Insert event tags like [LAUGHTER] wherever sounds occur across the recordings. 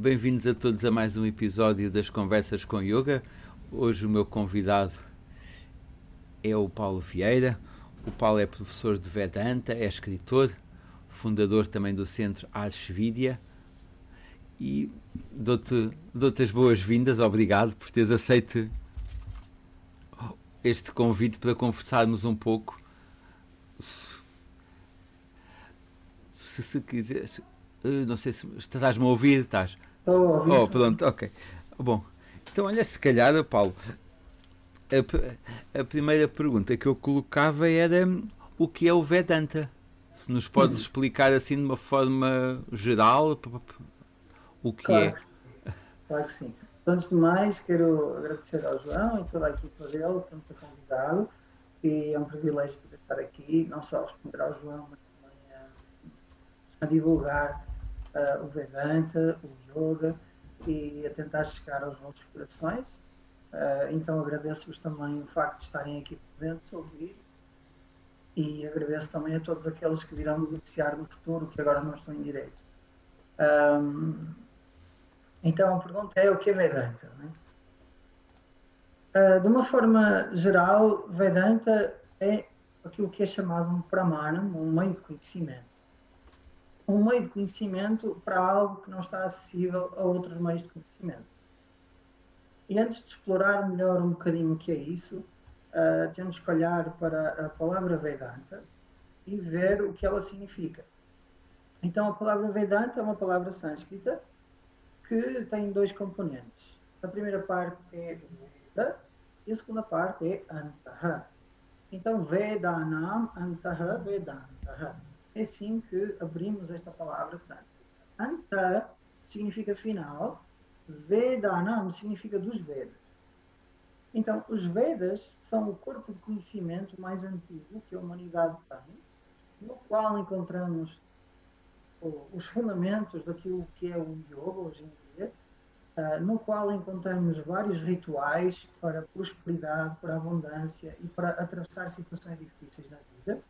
Bem-vindos a todos a mais um episódio das Conversas com Yoga. Hoje o meu convidado é o Paulo Vieira. O Paulo é professor de Vedanta, é escritor, fundador também do Centro Ashvidya e dou-te dou as boas-vindas, obrigado por teres aceito este convite para conversarmos um pouco. Se, se quiseres, não sei se estás-me a ouvir, estás? Estou a ouvir. Oh, pronto, ok. Bom, então olha, se calhar, Paulo, a, a primeira pergunta que eu colocava era o que é o Vedanta? Se nos podes hum. explicar assim de uma forma geral o que claro é. Que claro que sim. Antes de mais, quero agradecer ao João e toda a equipa dele por me ter convidado. E é um privilégio poder estar aqui, não só a responder ao João, mas também a, a divulgar uh, o Vedanta, o Yoga e a tentar chegar aos vossos corações. Uh, então agradeço-vos também o facto de estarem aqui presentes ouvir e agradeço também a todos aqueles que virão beneficiar no futuro, que agora não estão em direito. Um, então a pergunta é o que é Vedanta? Uh, de uma forma geral, Vedanta é aquilo que é chamado um pramana, um meio de conhecimento. Um meio de conhecimento para algo que não está acessível a outros meios de conhecimento. E antes de explorar melhor um bocadinho o que é isso, uh, temos que olhar para a palavra Vedanta e ver o que ela significa. Então, a palavra Vedanta é uma palavra sânscrita que tem dois componentes. A primeira parte é Veda e a segunda parte é Antaha. Então, Vedanam Antaha Vedantaha. É assim que abrimos esta palavra sânscrita. Anta significa final, Vedanam significa dos Vedas. Então, os Vedas são o corpo de conhecimento mais antigo que a humanidade tem, no qual encontramos os fundamentos daquilo que é o yoga hoje em dia, uh, no qual encontramos vários rituais para prosperidade, para abundância e para atravessar situações difíceis na vida.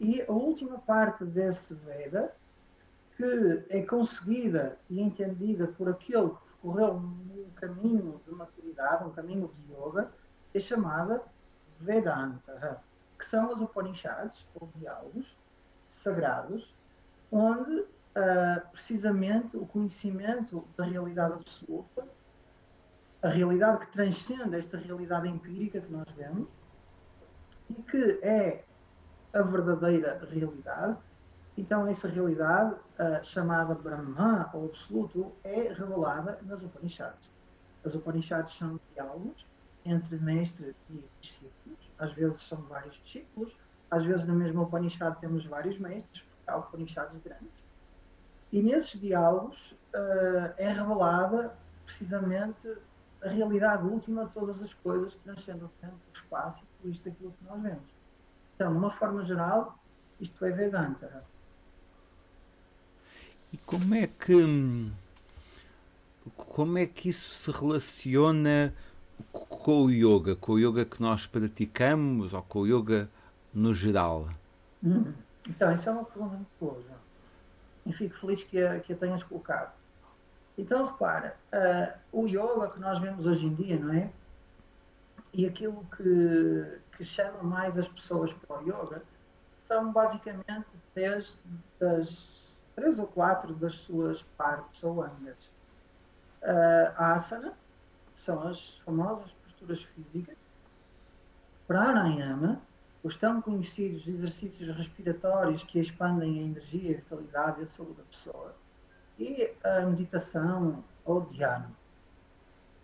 E a última parte desse Veda, que é conseguida e entendida por aquele que percorreu um caminho de maturidade, um caminho de yoga, é chamada Vedanta, que são os Upanishads, ou diálogos sagrados, onde uh, precisamente o conhecimento da realidade absoluta, a realidade que transcende esta realidade empírica que nós vemos e que é a verdadeira realidade. Então, essa realidade, uh, chamada Brahma, ou Absoluto, é revelada nas Upanishads. As Upanishads são diálogos entre mestre e discípulos. Às vezes são vários discípulos, às vezes na mesma Upanishad temos vários mestres, há Upanishads grandes. E nesses diálogos uh, é revelada precisamente a realidade última de todas as coisas que transcendem o tempo, o espaço e tudo isto aquilo que nós vemos. Então, de uma forma geral, isto é Vedanta. E como é que como é que isso se relaciona com o yoga, com o yoga que nós praticamos ou com o yoga no geral? Hum. Então, essa é uma pergunta muito boa. E fico feliz que a, que a tenhas colocado. Então, repara, uh, o yoga que nós vemos hoje em dia, não é? E aquilo que, que chama mais as pessoas para o yoga são basicamente três, das, três ou quatro das suas partes ou angas. Uh, asana, são as famosas posturas físicas. Pranayama, os tão conhecidos exercícios respiratórios que expandem a energia, a vitalidade e a saúde da pessoa, e a meditação ou dhyana.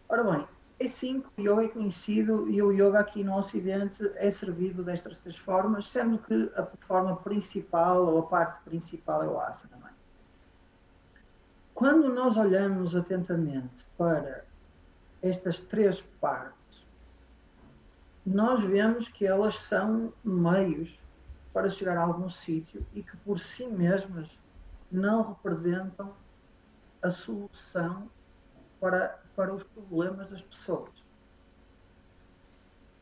Ora bem, é sim que o yoga é conhecido e o yoga aqui no Ocidente é servido destas três formas, sendo que a forma principal ou a parte principal é o asana. É? Quando nós olhamos atentamente para estas três partes, nós vemos que elas são meios para chegar a algum sítio e que por si mesmas não representam a solução para, para os problemas das pessoas.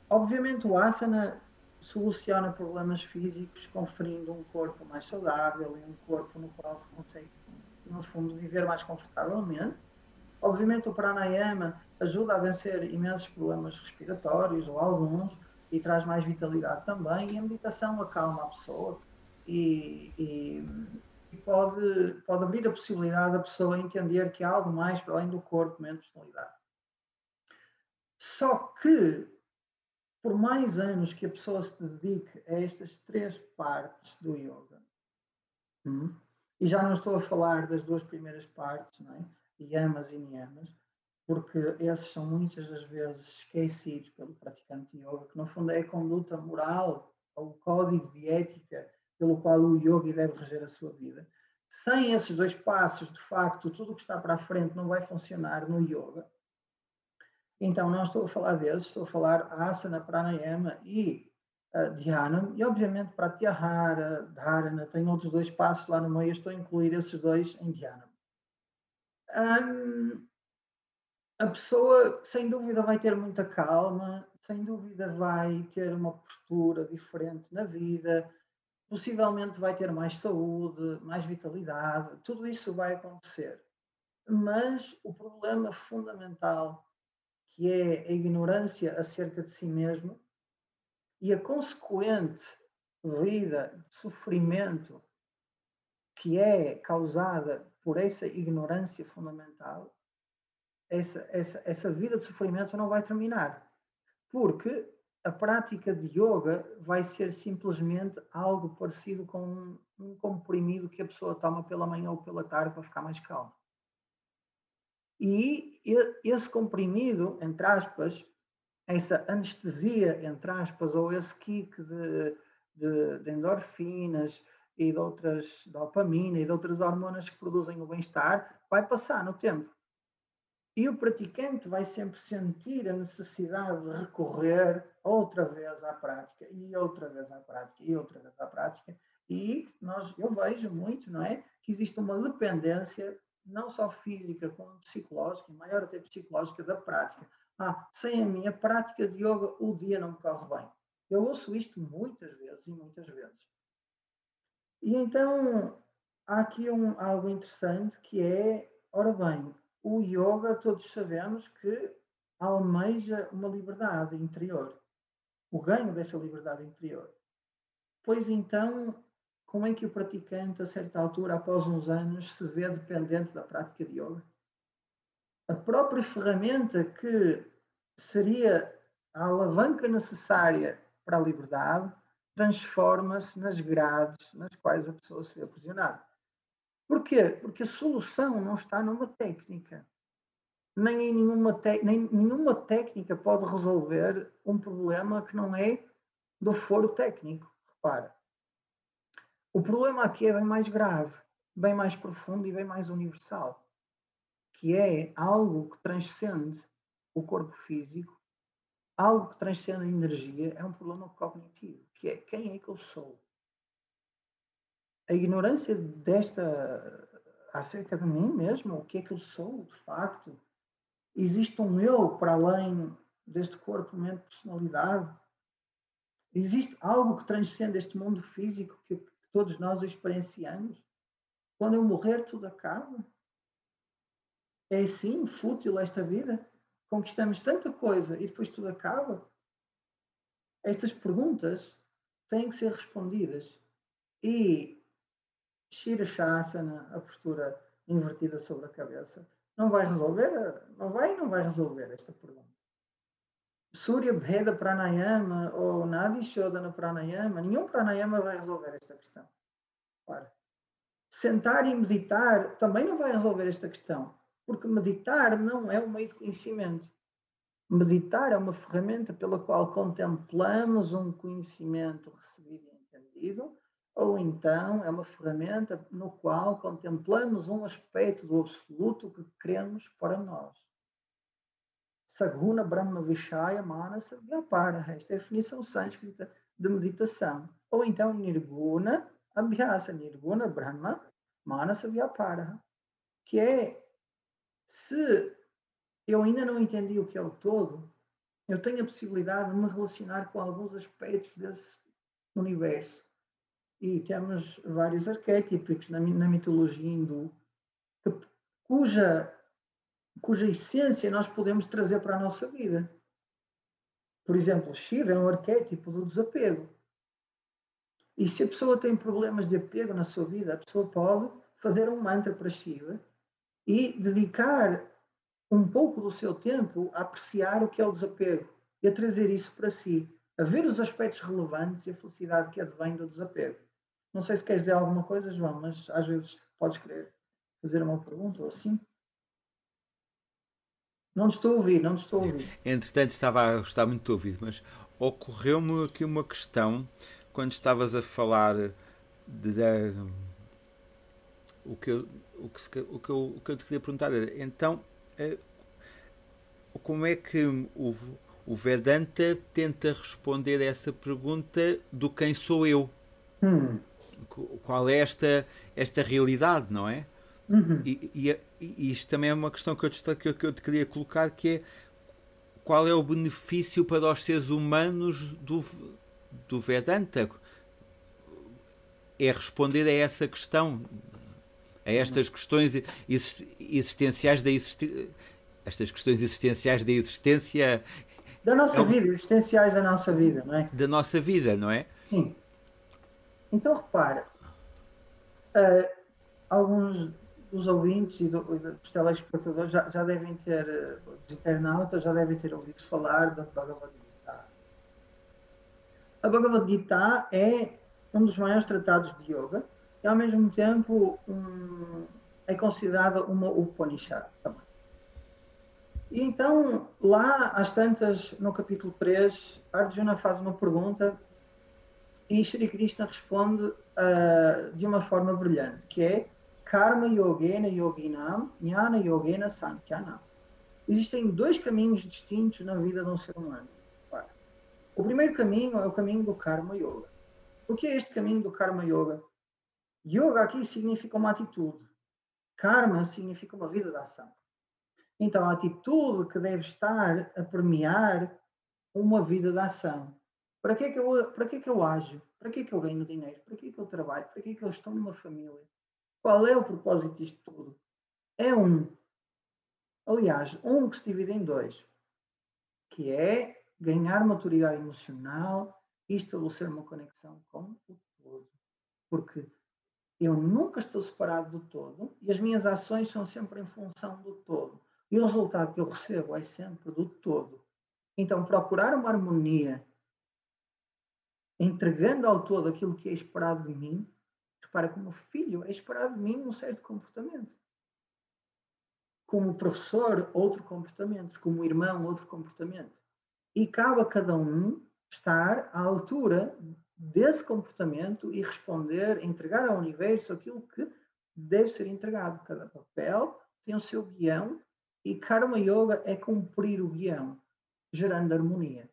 Obviamente o asana soluciona problemas físicos conferindo um corpo mais saudável e um corpo no qual se consegue no fundo, viver mais confortavelmente. Obviamente, o pranayama ajuda a vencer imensos problemas respiratórios, ou alguns, e traz mais vitalidade também. E a meditação acalma a pessoa e, e, e pode, pode abrir a possibilidade da pessoa entender que há algo mais para além do corpo, mente e personalidade. Só que, por mais anos que a pessoa se dedique a estas três partes do yoga, hum, e já não estou a falar das duas primeiras partes, não é? yamas e niyamas, porque esses são muitas das vezes esquecidos pelo praticante de yoga, que no fundo é a conduta moral, ou o código de ética pelo qual o yogi deve reger a sua vida. Sem esses dois passos, de facto, tudo o que está para a frente não vai funcionar no yoga. Então, não estou a falar desses, estou a falar asana, pranayama e uh, dhyana, e obviamente pratyahara, dharana, tem outros dois passos lá no meio, estou a incluir esses dois em dhyana. Um, a pessoa, sem dúvida, vai ter muita calma, sem dúvida, vai ter uma postura diferente na vida, possivelmente vai ter mais saúde, mais vitalidade, tudo isso vai acontecer. Mas o problema fundamental, que é a ignorância acerca de si mesmo e a consequente vida de sofrimento que é causada por essa ignorância fundamental, essa, essa, essa vida de sofrimento não vai terminar. Porque a prática de yoga vai ser simplesmente algo parecido com um, um comprimido que a pessoa toma pela manhã ou pela tarde para ficar mais calma. E esse comprimido, entre aspas, essa anestesia, entre aspas, ou esse kick de, de, de endorfinas e de outras dopamina e de outras hormonas que produzem o bem-estar, vai passar no tempo. E o praticante vai sempre sentir a necessidade de recorrer outra vez à prática, e outra vez à prática, e outra vez à prática. E nós, eu vejo muito, não é? Que existe uma dependência, não só física, como psicológica, maior até psicológica, da prática. Ah, sem a minha prática de yoga, o dia não me corre bem. Eu ouço isto muitas vezes e muitas vezes. E então, há aqui um, algo interessante que é, ora bem, o yoga, todos sabemos que almeja uma liberdade interior, o ganho dessa liberdade interior. Pois então, como é que o praticante, a certa altura, após uns anos, se vê dependente da prática de yoga? A própria ferramenta que seria a alavanca necessária para a liberdade transforma-se nas grades nas quais a pessoa se vê aprisionada. Porquê? Porque a solução não está numa técnica. Nem, em nenhuma, nem nenhuma técnica pode resolver um problema que não é do foro técnico. Repara. O problema aqui é bem mais grave, bem mais profundo e bem mais universal, que é algo que transcende o corpo físico, algo que transcende a energia, é um problema cognitivo, que é quem é que eu sou? A ignorância desta acerca de mim mesmo, o que é que eu sou, de facto. Existe um eu para além deste corpo, mente, personalidade. Existe algo que transcende este mundo físico que, todos nós experienciamos. Quando eu morrer, tudo acaba. É assim, fútil esta vida? Conquistamos tanta coisa e depois tudo acaba? Estas perguntas têm que ser respondidas. E Shirashasana, a postura invertida sobre a cabeça, não vai resolver, não vai não vai resolver esta pergunta. Surya Bheda Pranayama ou Nadi Shodhana Pranayama, nenhum Pranayama vai resolver esta questão. Claro. Sentar e meditar também não vai resolver esta questão, porque meditar não é um meio de conhecimento. Meditar é uma ferramenta pela qual contemplamos um conhecimento recebido e entendido ou então é uma ferramenta no qual contemplamos um aspecto do absoluto que queremos para nós. Saguna Brahma Vishaya Manasa Vyapara, esta é a definição sânscrita de meditação. Ou então Nirguna Abhyasa, Nirguna Brahma Manasa Vyapara, que é se eu ainda não entendi o que é o todo, eu tenho a possibilidade de me relacionar com alguns aspectos desse universo e temos vários arquétipos na, na mitologia hindu. cuja, cuja essência nós podemos trazer para a nossa vida. Por exemplo, Shiva é um arquétipo do desapego. E se a pessoa tem problemas de apego na sua vida, a pessoa pode fazer um mantra para Shiva e dedicar um pouco do seu tempo a apreciar o que é o desapego e a trazer isso para si, a ver os aspectos relevantes e a felicidade que advém do desapego. Não sei se queres dizer alguma coisa, João, mas às vezes podes querer fazer uma pergunta ou assim. Não te estou a ouvir, não te estou a ouvir. Entretanto, estava a gostar muito do ouvido, mas ocorreu-me aqui uma questão quando estavas a falar de, de o que, eu, o, que, o, que eu, o que eu te queria perguntar era então eh, como é que o, o Vedanta tenta responder a essa pergunta do quem sou eu? Hum. Qual é esta, esta realidade, não é? Uhum. E, e, e, isto também é uma questão que eu, te, que, eu, que eu te queria colocar, que é qual é o benefício para os seres humanos do, do Vedanta? É responder a essa questão, a estas questões existenciais da existência estas questões existenciais da existência da nossa é vida, existenciais da nossa vida, não é? Da nossa vida, não é? Sim. Então repara, uh, alguns dos ouvintes e do, dos telespectadores já, já devem ter, os internautas já devem ter ouvido falar da Bhagavad Gita. A Bhagavad Gita é um dos maiores tratados de yoga e ao mesmo tempo um, é considerada uma Upanishad também. E então, lá às tantas, no capítulo 3, Arjuna faz uma pergunta e Shri Krishna responde uh, de uma forma brilhante, que é Karma Yogena Yoginam, Jnana Yogena Sankyanam. Existem dois caminhos distintos na vida de um ser humano. O primeiro caminho é o caminho do Karma Yoga. O que é este caminho do Karma Yoga? Yoga aqui significa uma atitude. Karma significa uma vida de ação. Então, a atitude que deve estar a premiar uma vida de ação. Para que é que eu, para que é que eu ajo? Para que é que eu ganho dinheiro? Para que é que eu trabalho? Para que é que eu estou numa família? Qual é o propósito disto tudo? É um. Aliás, um que se divide em dois, que é ganhar maturidade emocional e estabelecer uma conexão com o todo. Porque eu nunca estou separado do todo e as minhas ações são sempre em função do todo. E o resultado que eu recebo é sempre do todo. Então, procurar uma harmonia, entregando ao todo aquilo que é esperado de mim, repara, como filho, é esperado de mim um certo comportamento. Como professor, outro comportamento. Como irmão, outro comportamento. E cabe a cada um estar à altura desse comportamento e responder, entregar ao universo aquilo que deve ser entregado. Cada papel tem o seu guião e Karma Yoga é cumprir o guião, gerando harmonia.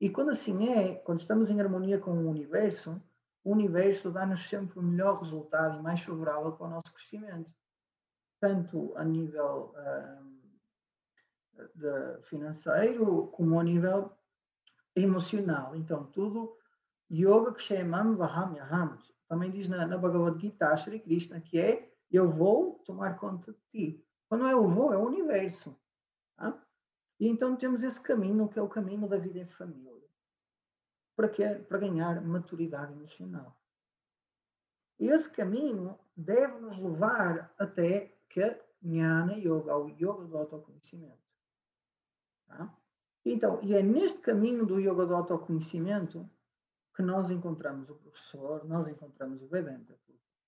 E quando assim é, quando estamos em harmonia com o universo, o universo dá-nos sempre o melhor resultado e mais favorável para o nosso crescimento, tanto a nível uh, financeiro como a nível emocional. Então, tudo Yoga Kshemam Vaham Yaham. Também diz na, na Bhagavad Gita, Shri Krishna, que é eu vou tomar conta de ti. Quando é o voo, é o universo. Tá? E então temos esse caminho, que é o caminho da vida em família. Para quê? Para ganhar maturidade emocional. E esse caminho deve nos levar até que Jnana Yoga, ao Yoga do autoconhecimento. Tá? Então, e é neste caminho do Yoga do autoconhecimento que nós encontramos o professor, nós encontramos o Vedanta.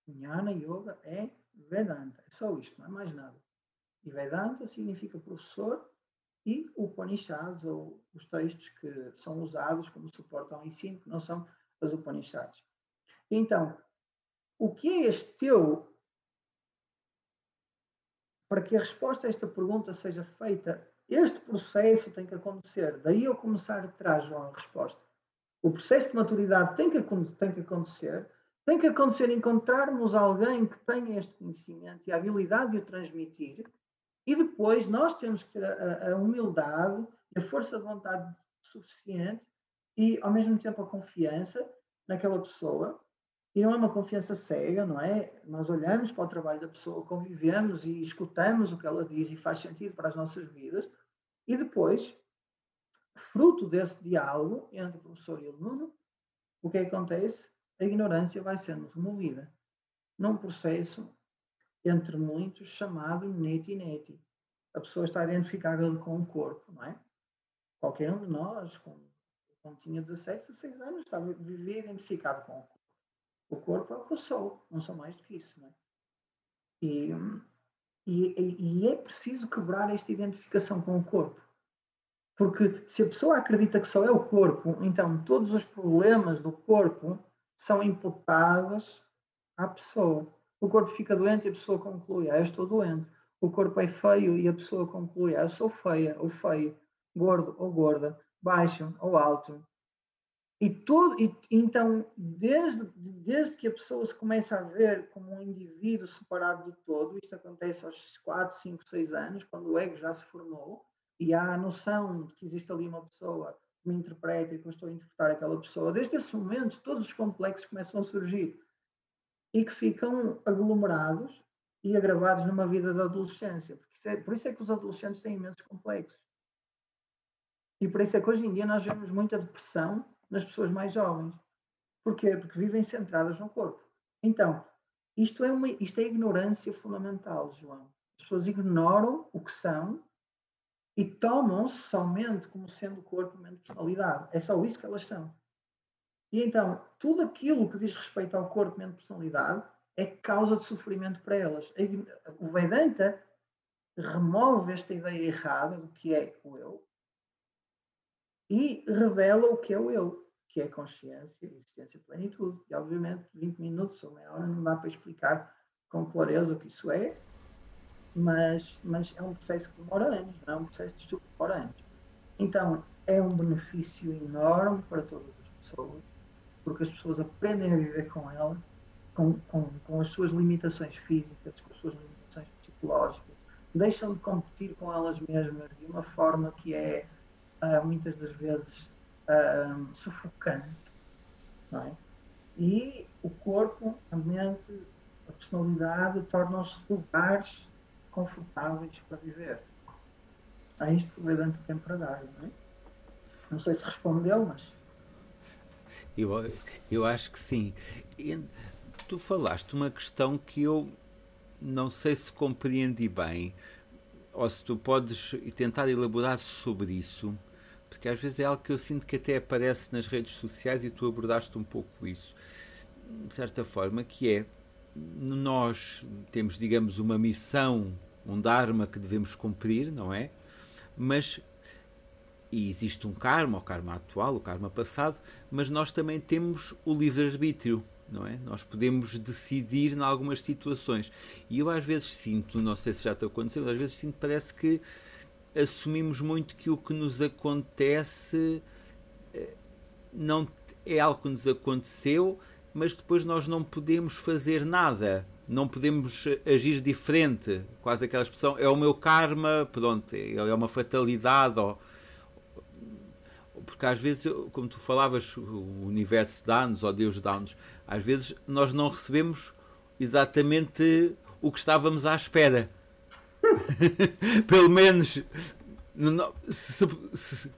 Jnana Yoga é Vedanta, é só isto, não é mais nada. E Vedanta significa professor e Upanishads, ou os textos que são usados como suporte ao ensino, que não são as Upanishads. Então, o que é este teu? Para que a resposta a esta pergunta seja feita, este processo tem que acontecer. Daí eu começar atrás, João, a resposta. O processo de maturidade tem que, tem que acontecer. Tem que acontecer encontrarmos alguém que tenha este conhecimento e a habilidade de o transmitir e depois nós temos que ter a, a humildade, a força de vontade suficiente e, ao mesmo tempo, a confiança naquela pessoa E não é uma confiança cega, não é? Nós olhamos para o trabalho da pessoa, convivemos e escutamos o que ela diz e faz sentido para as nossas vidas. E depois, fruto desse diálogo entre o professor e o aluno, o que acontece? A ignorância vai sendo removida num processo entre muitos chamado neti-neti. A pessoa está identificada com o corpo, não é? Qualquer um de nós, quando tinha 17, 16 anos, estava vivia identificado com o corpo. O corpo é o que eu sou, não sou mais do que isso, não é? E, e, e é preciso quebrar esta identificação com o corpo. Porque se a pessoa acredita que só é o corpo, então todos os problemas do corpo são imputados à pessoa. O corpo fica doente e a pessoa conclui, ah, eu estou doente. O corpo é feio e a pessoa conclui, ah, eu sou feia ou feio, gordo ou gorda, baixo ou alto. E todo, e, então, desde, desde que a pessoa se começa a ver como um indivíduo separado do todo, isto acontece aos 4, 5, 6 anos, quando o ego já se formou, e há a noção de que existe ali uma pessoa que me interpreta e que eu estou a interpretar aquela pessoa, desde esse momento todos os complexos começam a surgir e que ficam aglomerados e agravados numa vida da adolescência. Porque é, por isso é que os adolescentes têm imensos complexos. E por isso é que hoje em dia nós vemos muita depressão nas pessoas mais jovens. Porquê? Porque vivem centradas no corpo. Então, isto é, uma, isto é ignorância fundamental, João. As pessoas ignoram o que são e tomam-se somente como sendo corpo, mente, personalidade. É só isso que elas são. E então, tudo aquilo que diz respeito ao corpo, mente, personalidade é causa de sofrimento para elas. O Vedanta remove esta ideia errada do que é o eu e revela o que é o eu, que é consciência, existência, plenitude. E, obviamente, 20 minutos ou meia hora não dá para explicar com clareza o que isso é, mas, mas é um processo que demora anos, não é um processo de estudo que demora anos. Então, é um benefício enorme para todas as pessoas porque as pessoas aprendem a viver com ela, com, com, com as suas limitações físicas, com as suas limitações psicológicas, deixam de competir com elas mesmas de uma forma que é uh, muitas das vezes uh, sufocante, não é? E o corpo, a mente, a personalidade tornam-se lugares confortáveis para viver. É isto que o Vedanta tem para dar, não é? Não sei se respondeu, mas eu, eu acho que sim. E tu falaste uma questão que eu não sei se compreendi bem, ou se tu podes tentar elaborar sobre isso, porque às vezes é algo que eu sinto que até aparece nas redes sociais e tu abordaste um pouco isso, de certa forma, que é nós temos, digamos, uma missão, um Dharma que devemos cumprir, não é? Mas e existe um karma, o karma atual, o karma passado, mas nós também temos o livre-arbítrio, não é? Nós podemos decidir em algumas situações. E eu às vezes sinto, não sei se já está acontecendo, às vezes sinto, parece que assumimos muito que o que nos acontece eh, não é algo que nos aconteceu, mas depois nós não podemos fazer nada, não podemos agir diferente. Quase aquela expressão, é o meu karma, pronto, é uma fatalidade, ou porque às vezes, como tu falavas, o universo dá-nos, ou Deus dá-nos, às vezes nós não recebemos exatamente o que estávamos à espera. [LAUGHS] Pelo menos, se, se,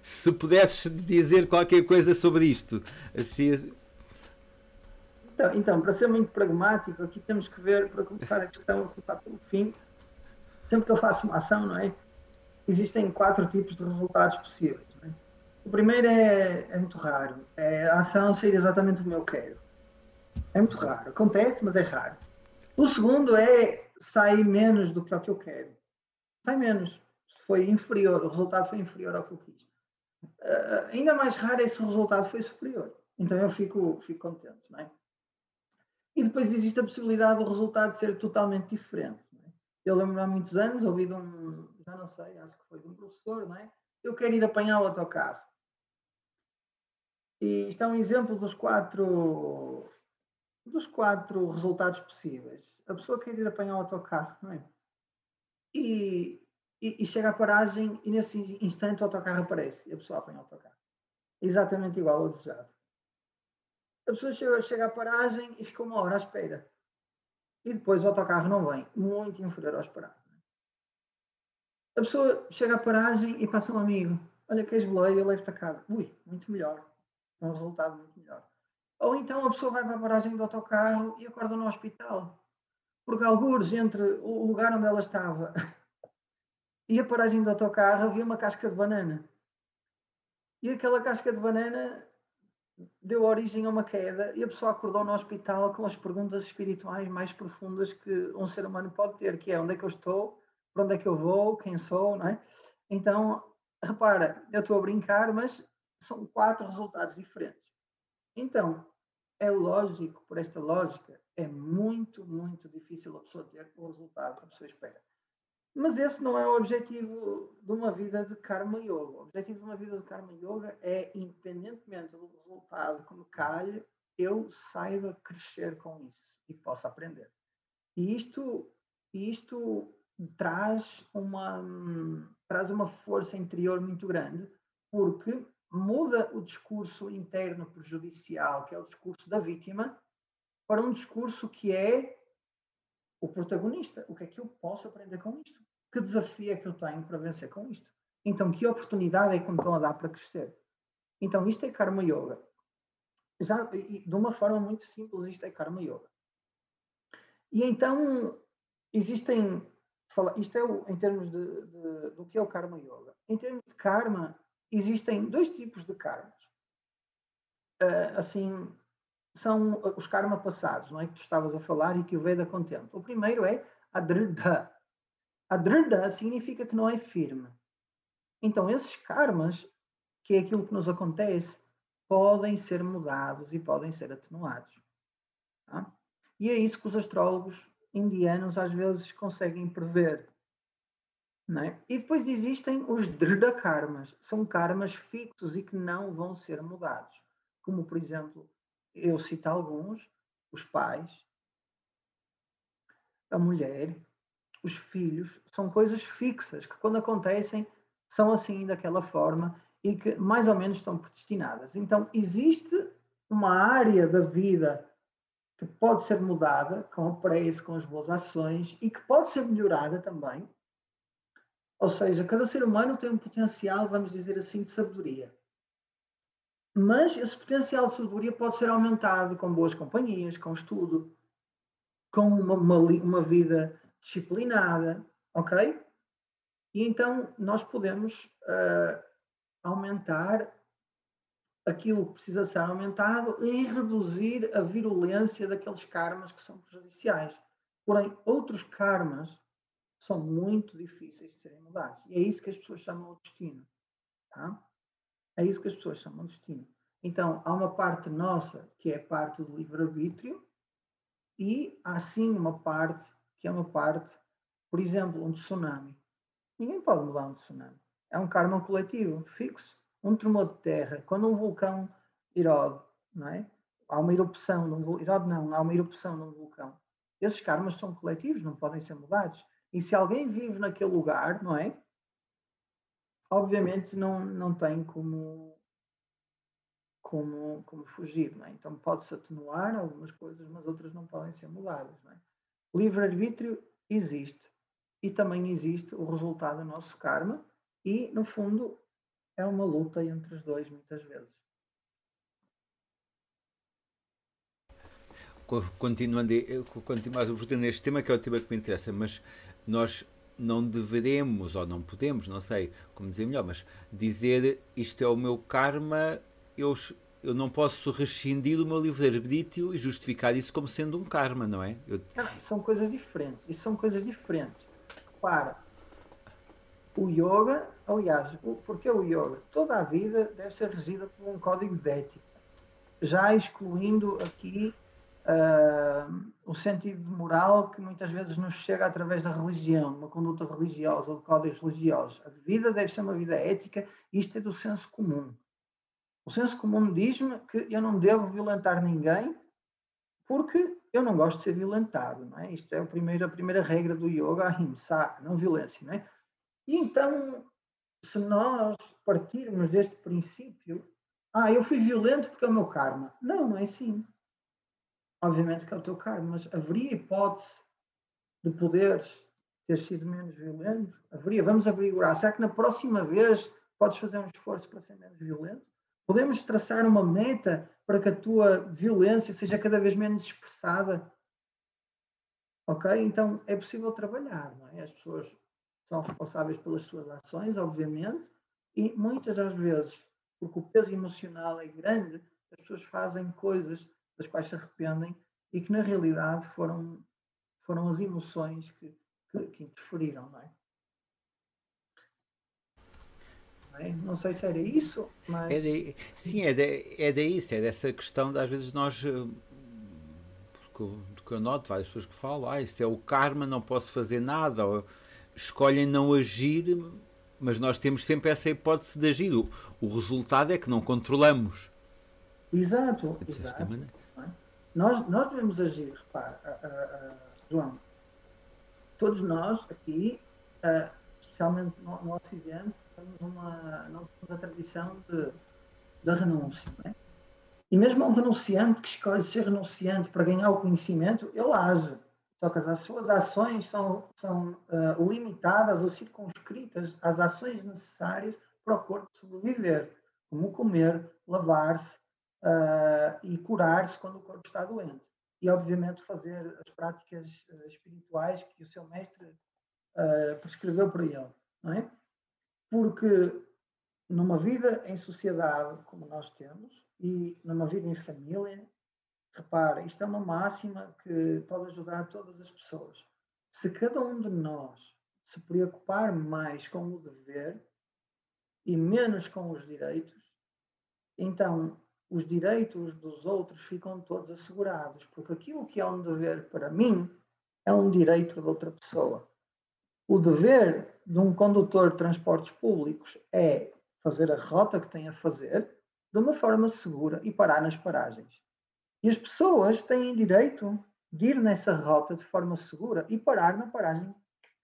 se, pudesses dizer qualquer coisa sobre isto. Assim, então, então, para ser muito pragmático, aqui temos que ver, para começar a questão, começar pelo fim, sempre que eu faço uma ação, não é? Existem quatro tipos de resultados possíveis. O primeiro é, é muito raro. É a ação sair exatamente como eu quero. É muito raro. Acontece, mas é raro. O segundo é sair menos do que o que eu quero. Sai menos. Foi inferior, o resultado foi inferior ao que eu quis. Uh, ainda mais raro é se o resultado foi superior. Então eu fico, fico contente, não é? E depois existe a possibilidade do resultado ser totalmente diferente. É? Eu lembro há muitos anos, ouvi de um, já não sei, acho que foi de um professor, não é? Eu quero ir apanhar o autocarro. E é um exemplo dos quatro, dos quatro resultados possíveis. A pessoa quer ir apanhar o autocarro, não é? E, e, e, chega à paragem e nesse instante o autocarro aparece e a pessoa apanha o autocarro. Exatamente igual ao desejado. A pessoa chega, chega à paragem e fica uma hora à espera. E depois o autocarro não vem, muito inferior ao esperado. A pessoa chega à paragem e passa um amigo. Olha, queres boleia, eu levo-te a casa. Ui, muito melhor. Um resultado muito melhor. Ou então a pessoa vai para a paragem do autocarro e acorda no hospital. Porque alguns entre o lugar onde ela estava [LAUGHS] e a paragem do autocarro havia uma casca de banana. E aquela casca de banana deu origem a uma queda e a pessoa acordou no hospital com as perguntas espirituais mais profundas que um ser humano pode ter, que é onde é que eu estou, para onde é que eu vou, quem sou, não é? Então, repara, eu estou a brincar, mas são quatro resultados diferentes. Então, é lógico, por esta lógica, é muito, muito difícil a pessoa ter o resultado que a pessoa espera. Mas esse não é o objetivo de uma vida de Karma Yoga. O objetivo de uma vida de Karma Yoga é, independentemente do resultado que me calhe, eu saiba crescer com isso e possa aprender. E isto, isto traz, uma, traz uma força interior muito grande, porque muda o discurso interno prejudicial, que é o discurso da vítima, para um discurso que é o protagonista. O que é que eu posso aprender com isto? Que desafio é que eu tenho para vencer com isto? Então, que oportunidade é que me estão a dar para crescer? Então, isto é Karma Yoga. Já, de uma forma muito simples, isto é Karma Yoga. E então, existem. Isto é o, em termos de, de, do que é o Karma Yoga. Em termos de Karma, existem dois tipos de karmas. Uh, assim, são os karma passados, não é? Que tu estavas a falar e que o Veda contempla. O primeiro é a Dridha. A Dridha significa que não é firme. Então, esses karmas, que é aquilo que nos acontece, podem ser mudados e podem ser atenuados. Tá? E é isso que os astrólogos indianos às vezes conseguem prever. É? E depois existem os Drida karmas, são karmas fixos e que não vão ser mudados. Como, por exemplo, eu cito alguns: os pais, a mulher, os filhos, são coisas fixas que, quando acontecem, são assim daquela forma e que mais ou menos estão predestinadas. Então, existe uma área da vida que pode ser mudada com a prece, com as boas ações e que pode ser melhorada também ou seja, cada ser humano tem um potencial, vamos dizer assim, de sabedoria. Mas esse potencial de sabedoria pode ser aumentado com boas companhias, com estudo, com uma, uma, uma vida disciplinada, ok? E então nós podemos uh, aumentar aquilo que precisa ser aumentado e reduzir a virulência daqueles karmas que são prejudiciais. Porém, outros karmas são muito difíceis de serem mudados. E é isso que as pessoas chamam de destino. Tá? É isso que as pessoas chamam de destino. Então, há uma parte nossa que é parte do livre-arbítrio e há sim uma parte que é uma parte, por exemplo, um tsunami. Ninguém pode mudar um tsunami. É um karma coletivo, fixo. Um tremor de terra, quando um vulcão erode, não é? Há uma erupção, num, erode não, há uma erupção num vulcão. Esses karmas são coletivos, não podem ser mudados. E se alguém vive naquele lugar, não é? Obviamente não, não tem como, como, como fugir, não é? Então pode-se atenuar algumas coisas, mas outras não podem ser mudadas, não é? Livre-arbítrio existe. E também existe o resultado do nosso karma, e, no fundo, é uma luta entre os dois, muitas vezes. Continuando, continuando neste tema, que é o tema que me interessa, mas nós não deveremos, ou não podemos, não sei como dizer melhor, mas dizer isto é o meu karma, eu, eu não posso rescindir o meu livre-arbítrio e justificar isso como sendo um karma, não é? Eu... Não, são coisas diferentes. Isso são coisas diferentes. Para o yoga, aliás, porque o yoga? Toda a vida deve ser regida por um código de ética, já excluindo aqui uh, o sentido moral que muitas vezes nos chega através da religião, uma conduta religiosa ou códigos religiosos. A vida deve ser uma vida ética, isto é do senso comum. O senso comum diz-me que eu não devo violentar ninguém porque eu não gosto de ser violentado, não é? Isto é a primeira, a primeira regra do yoga, ahimsa, não violência, não é? E então, se nós partirmos deste princípio, ah, eu fui violento porque é o meu karma. Não, não é assim. Obviamente que é o teu karma, mas haveria hipótese de poderes ter sido menos violento? Haveria, vamos averiguar. Será que na próxima vez podes fazer um esforço para ser menos violento? Podemos traçar uma meta para que a tua violência seja cada vez menos expressada? Ok? Então é possível trabalhar, não é? As pessoas são responsáveis pelas suas ações, obviamente, e muitas das vezes, porque o peso emocional é grande, as pessoas fazem coisas das quais se arrependem e que na realidade foram, foram as emoções que, que, que interferiram, não é? Não, é? sei se era isso, mas. É de, sim, é, de, é disso, é dessa questão de às vezes nós. Eh, porque, do que eu noto, várias pessoas que falam, ah, isso é o karma, não posso fazer nada, ou escolhem não agir, mas nós temos sempre essa hipótese de agir. O, o resultado é que não controlamos. Exato. exato. Nós, nós devemos agir, repara, João, todos nós aqui, uh, especialmente no, no, Ocidente, temos uma, não temos a tradição de, da renúncia. É? E mesmo um renunciante que escolhe ser renunciante para ganhar o conhecimento, ele age. Só que as suas ações são, são uh, limitadas ou circunscritas às ações necessárias para o corpo sobreviver, como comer, lavar-se, uh, e curar-se quando o corpo está doente. E, obviamente, fazer as práticas uh, espirituais que o seu mestre uh, prescreveu para ele. Não é? Porque numa vida em sociedade como nós temos e numa vida em família, repara, isto é uma máxima que pode ajudar todas as pessoas. Se cada um de nós se preocupar mais com o dever e menos com os direitos, então os direitos dos outros ficam todos assegurados, porque aquilo que é um dever para mim é um direito de outra pessoa. O dever de um condutor de transportes públicos é fazer a rota que tem a fazer de uma forma segura e parar nas paragens. E as pessoas têm direito de ir nessa rota de forma segura e parar na paragem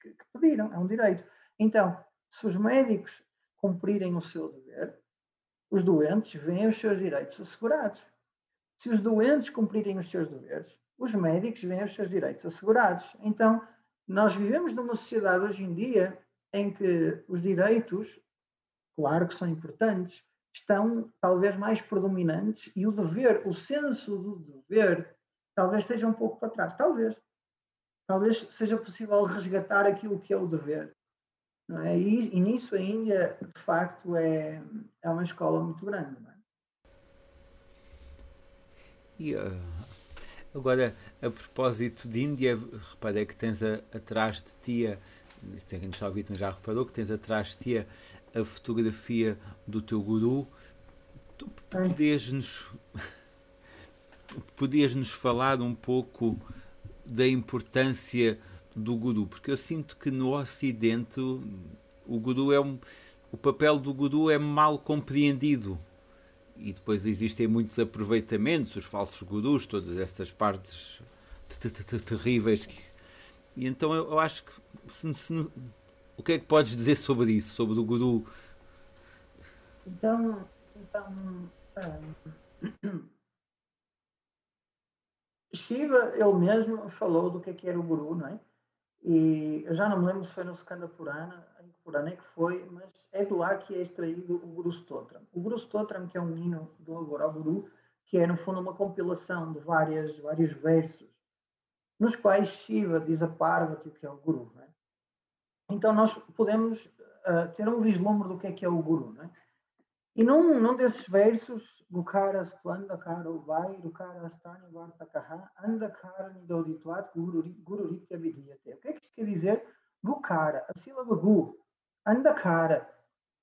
que, que pediram. É um direito. Então, se os médicos cumprirem o seu dever, os doentes veem os seus direitos assegurados. Se os doentes cumprirem os seus deveres, os médicos veem os seus direitos assegurados. Então, nós vivemos numa sociedade hoje em dia em que os direitos, claro que são importantes, estão talvez mais predominantes e o dever, o senso do dever, talvez esteja um pouco para trás. Talvez. Talvez seja possível resgatar aquilo que é o dever. É? e, e nisso a Índia, de facto, é, é uma escola muito grande. É? E, uh, agora, a propósito de Índia, reparei que tens a, atrás de ti, a, quem está a ouvir já reparou que tens atrás de ti a, fotografia do teu guru. Tu podias nos, [LAUGHS] podias nos falar um pouco da importância do guru, porque eu sinto que no Ocidente o guru é um, o papel do guru é mal compreendido e depois existem muitos aproveitamentos, os falsos gurus, todas essas partes terríveis. E então eu, acho que se, se, o que é que podes dizer sobre isso, sobre o guru? Então, então um, Shiva, ele mesmo falou do que, é que era o guru, não é? E eu já não me lembro se foi no Skanda Purana, em que Purana é que foi, mas é de lá que é extraído o Guru Stotram. O Guru Stotram, que é um hino do Agora Guru, que é no fundo uma compilação de várias, vários versos, nos quais Shiva diz a Parvati o que é o Guru. É? Então nós podemos uh, ter um vislumbre do que é que é o Guru. Não é? E num, num desses versos, Gukara Sklandakara Vai, Rukara Astani Vartakaha, Andakara Nidodituat Gururitya Vidiyate. O que é que quer dizer? Gukara, a sílaba Gu, Andakara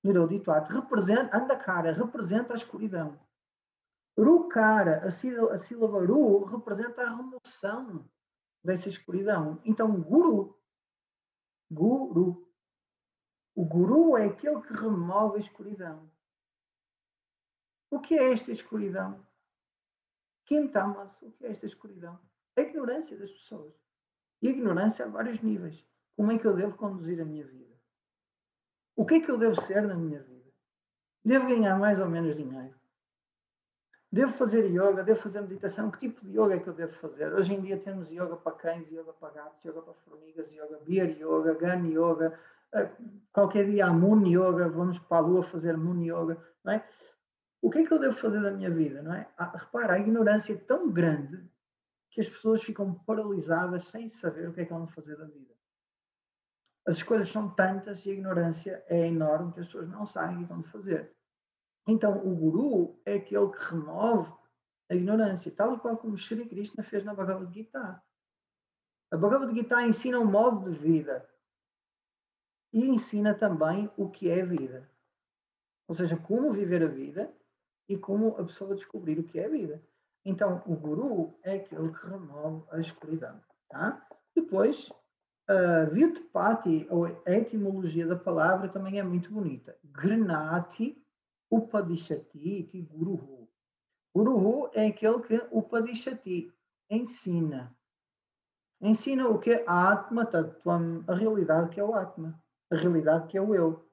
Nidodituat, representa, Andakara representa a escuridão. Rukara, a sílaba, a sílaba Ru, representa a remoção dessa escuridão. Então, Guru, Guru, o Guru é aquele que remove a escuridão. O que é esta escuridão? Kim Tamas, o que é esta escuridão? A ignorância das pessoas. E a ignorância a vários níveis. Como é que eu devo conduzir a minha vida? O que é que eu devo ser na minha vida? Devo ganhar mais ou menos dinheiro? Devo fazer yoga, devo fazer meditação, que tipo de yoga é que eu devo fazer? Hoje em dia temos yoga para cães, yoga para gatos, yoga para formigas, yoga beer yoga, gun yoga, eh, qualquer dia há moon yoga, vamos para a lua fazer moon yoga, não é? O que é que eu devo fazer da minha vida, não é? Ah, repara, a ignorância é tão grande que as pessoas ficam paralisadas sem saber o que é que vão fazer da vida. As escolhas são tantas e a ignorância é enorme que as pessoas não sabem o que vão fazer. Então, o guru é aquele que remove a ignorância, tal e qual como Sri Krishna fez na Bhagavad Gita. A Bhagavad Gita ensina um modo de vida e ensina também o que é vida. Ou seja, como viver a vida e como a pessoa descobrir o que é a vida. Então, o guru é aquele que remove a escuridão. Tá? Depois, a ou a etimologia da palavra, também é muito bonita. Granati Upadishati Guruhu. Guruhu é aquele que Upadishati ensina. Ensina o que é Atma Tattvam, a realidade que é o Atma, a realidade que é o eu.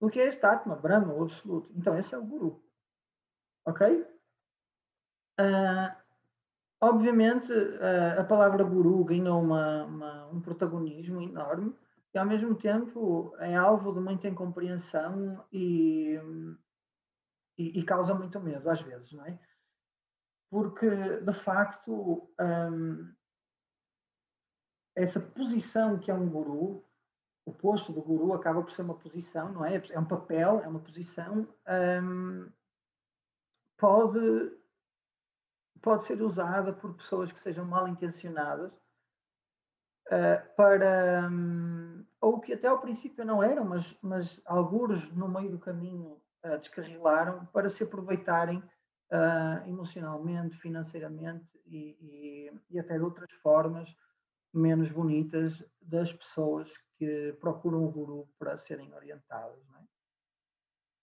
O que é este Atma, Brahma, o absoluto. Então, esse é o Guru. Ok? Uh, obviamente, uh, a palavra Guru ganhou uma, uma, um protagonismo enorme e, ao mesmo tempo, é alvo de muita incompreensão e e, e, causa muito medo às vezes, não é? Porque, de facto, hum, essa posição que é um guru, o posto do guru acaba por ser uma posição, não é? É um papel, é uma posição, hum, pode, pode ser usada por pessoas que sejam mal intencionadas uh, para, um, ou que até ao princípio não eram, mas, mas alguns no meio do caminho uh, descarrilaram para se aproveitarem uh, emocionalmente, financeiramente e, e, e, até de outras formas menos bonitas das pessoas que procuram o guru para serem orientadas. É?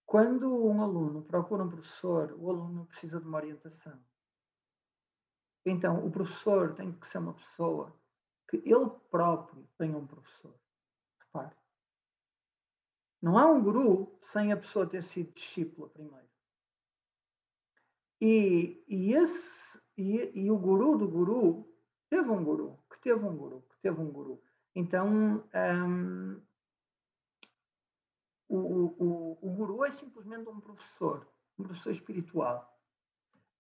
Quando um aluno procura um professor, o aluno precisa de uma orientação. Então, o professor tem que ser uma pessoa que ele próprio tenha um professor. Repare. Não há um guru sem a pessoa ter sido discípula primeiro. E, e, esse, e, e o guru do guru teve um guru, que teve um guru, que teve um guru. Então, um, o, o, o guru é simplesmente um professor, um professor espiritual.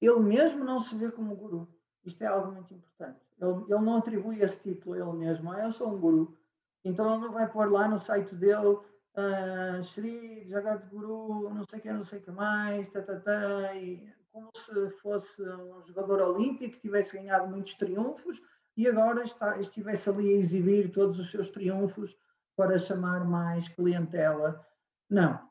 Ele mesmo não se vê como guru. Isto é algo muito importante. Ele, ele não atribui esse título a ele mesmo. Ah, eu sou um guru. Então ele não vai pôr lá no site dele uh, Shri, Jagadguru, não sei o que, não sei o que mais, tá, tá, tá, e como se fosse um jogador olímpico que tivesse ganhado muitos triunfos e agora está, estivesse ali a exibir todos os seus triunfos para chamar mais clientela. Não.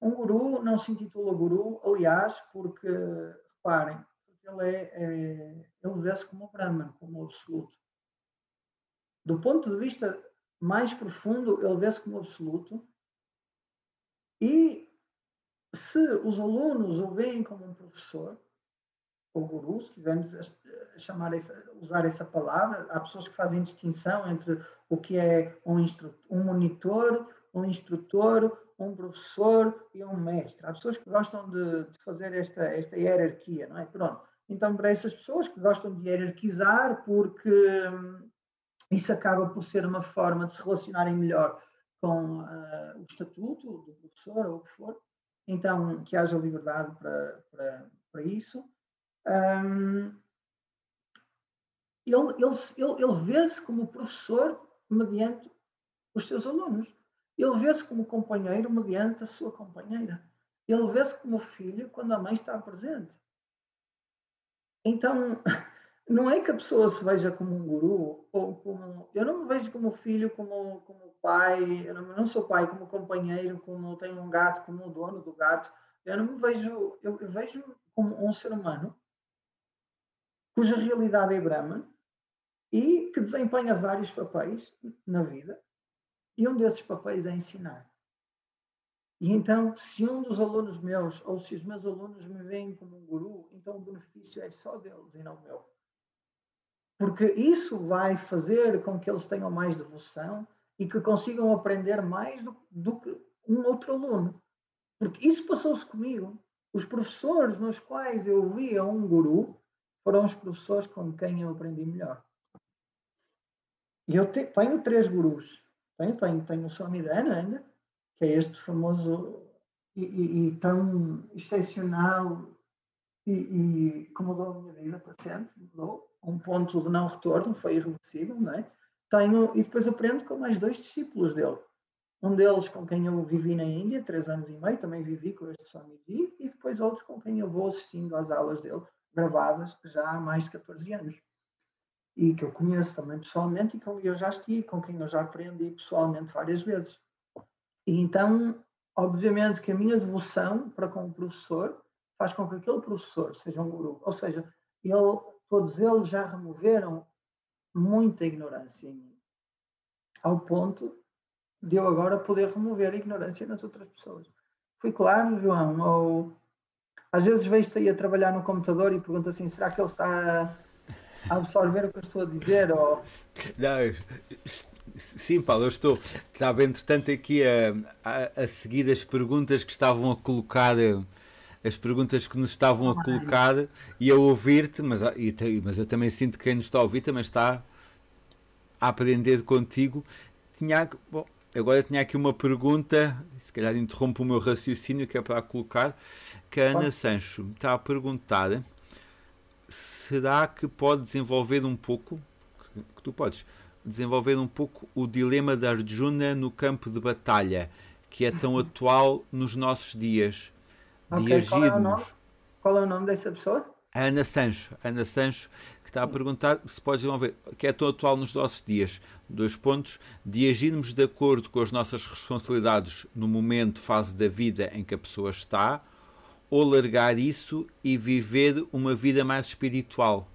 Um guru não se intitula guru, aliás, porque, reparem, ele, é, é ele vê-se como Brahman, como absoluto. Do ponto de vista mais profundo, ele vê-se como absoluto. E se os alunos o veem como um professor, ou guru, se quisermos chamar essa, usar essa palavra, há pessoas que fazem distinção entre o que é um, um monitor, um instrutor, um professor e um mestre. Há pessoas que gostam de, de, fazer esta, esta hierarquia, não é? Pronto. Então, para essas pessoas que gostam de hierarquizar, porque hum, isso acaba por ser uma forma de se relacionarem melhor com uh, o estatuto do professor ou o que for. Então, que haja liberdade para, para, para isso. Um, ele ele, ele, ele vê-se como professor mediante os seus alunos. Ele vê-se como companheiro mediante a sua companheira. Ele vê-se como filho quando a mãe está presente. Então, [LAUGHS] não é que a pessoa se veja como um guru ou como eu não me vejo como filho como como pai eu não, não sou pai como companheiro como tenho um gato como o dono do gato eu não me vejo eu, eu vejo como um ser humano cuja realidade é Brahman e que desempenha vários papéis na vida e um desses papéis é ensinar e então se um dos alunos meus ou se os meus alunos me veem como um guru então o benefício é só deles e não meu porque isso vai fazer com que eles tenham mais devoção e que consigam aprender mais do, do que um outro aluno. Porque isso passou-se comigo. Os professores nos quais eu via um guru foram os professores com quem eu aprendi melhor. E eu te, tenho três gurus. Tenho, tenho, tenho o Swamidana ainda, que é este famoso e, e, e tão excepcional e, e que mudou a minha vida para sempre, mudou. Um ponto de não retorno, foi irreversível, não é? Tenho, e depois aprendo com mais dois discípulos dele. Um deles com quem eu vivi na Índia, três anos e meio, também vivi com este Swamiji, e depois outros com quem eu vou assistindo às aulas dele, gravadas já há mais de 14 anos. E que eu conheço também pessoalmente e com quem eu já estive, com quem eu já aprendi pessoalmente várias vezes. E então, obviamente que a minha devoção para com o professor faz com que aquele professor seja um guru. Ou seja, ele, todos eles já removeram muita ignorância em mim. Ao ponto de eu agora poder remover a ignorância nas outras pessoas. Fui claro, João? Ou às vezes vejo-te aí a trabalhar no computador e pergunto assim: será que ele está absorver o que eu estou a dizer? Ou... Não, sim, Paulo, eu estou. Estava entretanto aqui a, a, a seguir as perguntas que estavam a colocar as perguntas que nos estavam a colocar e a ouvir-te, mas, mas eu também sinto que quem nos está a ouvir também está a aprender contigo. Tinha, bom, agora tinha aqui uma pergunta, se calhar interrompo o meu raciocínio que é para colocar, que a Ana Sancho está a perguntar será que pode desenvolver um pouco, que tu podes, desenvolver um pouco o dilema da Arjuna no campo de batalha, que é tão [LAUGHS] atual nos nossos dias okay, de agirmos. Qual, qual é o nome dessa pessoa? Ana Sancho, Ana Sancho, que está a perguntar se pode desenvolver, que é tão atual nos nossos dias, dois pontos, de agirmos de acordo com as nossas responsabilidades no momento, fase da vida em que a pessoa está, ou largar isso e viver uma vida mais espiritual.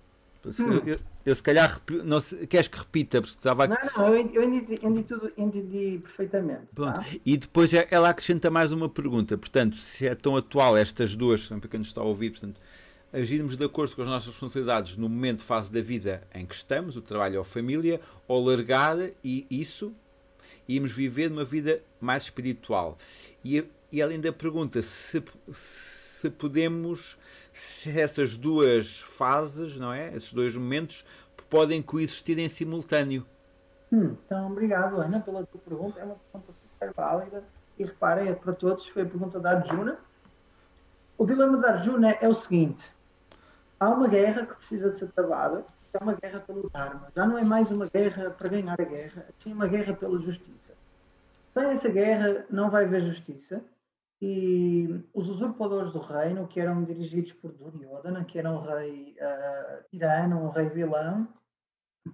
Hum. Eu, eu, se calhar não queres que repita porque estava não, não, eu entendi, entendi tudo entendi perfeitamente tá? e depois é, ela acrescenta mais uma pergunta portanto se é tão atual estas duas para quem nos está a ouvir portanto agirmos de acordo com as nossas responsabilidades no momento fase da vida em que estamos o trabalho ou a família ou largar e isso e irmos viver uma vida mais espiritual e, e ela ainda pergunta se, se podemos se essas duas fases, não é? Esses dois momentos podem coexistir em simultâneo. Hum, então, obrigado, Ana, pela tua pergunta. É uma pergunta super válida. E reparem, é para todos, foi a pergunta da Arjuna. O dilema da Arjuna é o seguinte: há uma guerra que precisa de ser travada, é uma guerra pelo Dharma. Já não é mais uma guerra para ganhar a guerra, é sim uma guerra pela justiça. Sem essa guerra não vai haver justiça e os usurpadores do reino, que eram dirigidos por Duryodhana, que era um rei uh, tirano, um rei vilão,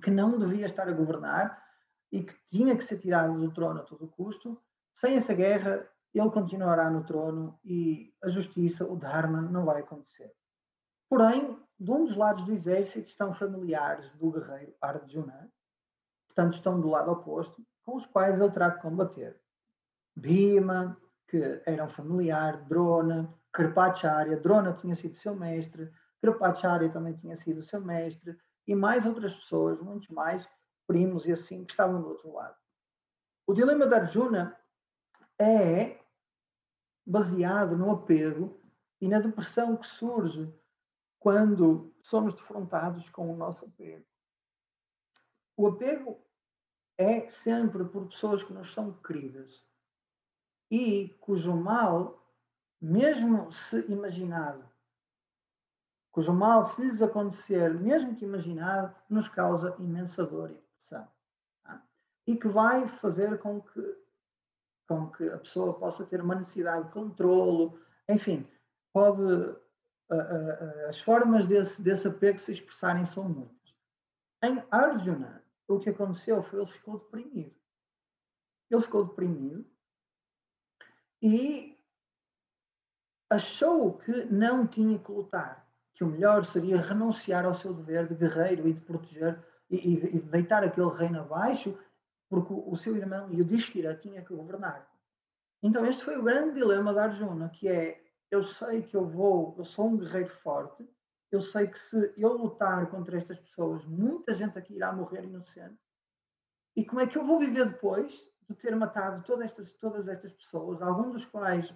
que não devia estar a governar e que tinha que ser tirado do trono a todo custo, sem essa guerra ele continuará no trono e a justiça, o Dharma, não vai acontecer. Porém, de um dos lados do exército estão familiares do guerreiro Arjuna, portanto estão do lado oposto, com os quais ele terá que combater. Bhima, que eram familiar, Drona, Karpacharya, Drona tinha sido seu mestre, Karpacharya também tinha sido seu mestre, e mais outras pessoas, muitos mais, primos e assim, que estavam do outro lado. O dilema da Arjuna é baseado no apego e na depressão que surge quando somos defrontados com o nosso apego. O apego é sempre por pessoas que nos são queridas e cujo mal, mesmo se imaginado, cujo mal, se lhes acontecer, mesmo que imaginado, nos causa imensa dor e depressão. Tá? E que vai fazer com que, com que a pessoa possa ter uma necessidade de controlo, enfim, pode. As formas desse, desse apego se expressarem são muitas. Em Arjuna, o que aconteceu foi ele ficou deprimido. Ele ficou deprimido e achou que não tinha que lutar, que o melhor seria renunciar ao seu dever de guerreiro e de proteger e, e, e de deitar aquele reino abaixo, porque o, o seu irmão Yudhishthira tinha que governar. Então este foi o grande dilema da Arjuna, que é eu sei que eu vou, eu sou um guerreiro forte, eu sei que se eu lutar contra estas pessoas, muita gente aqui irá morrer inocente. E como é que eu vou viver depois de ter matado todas estas, todas estas pessoas, alguns dos quais,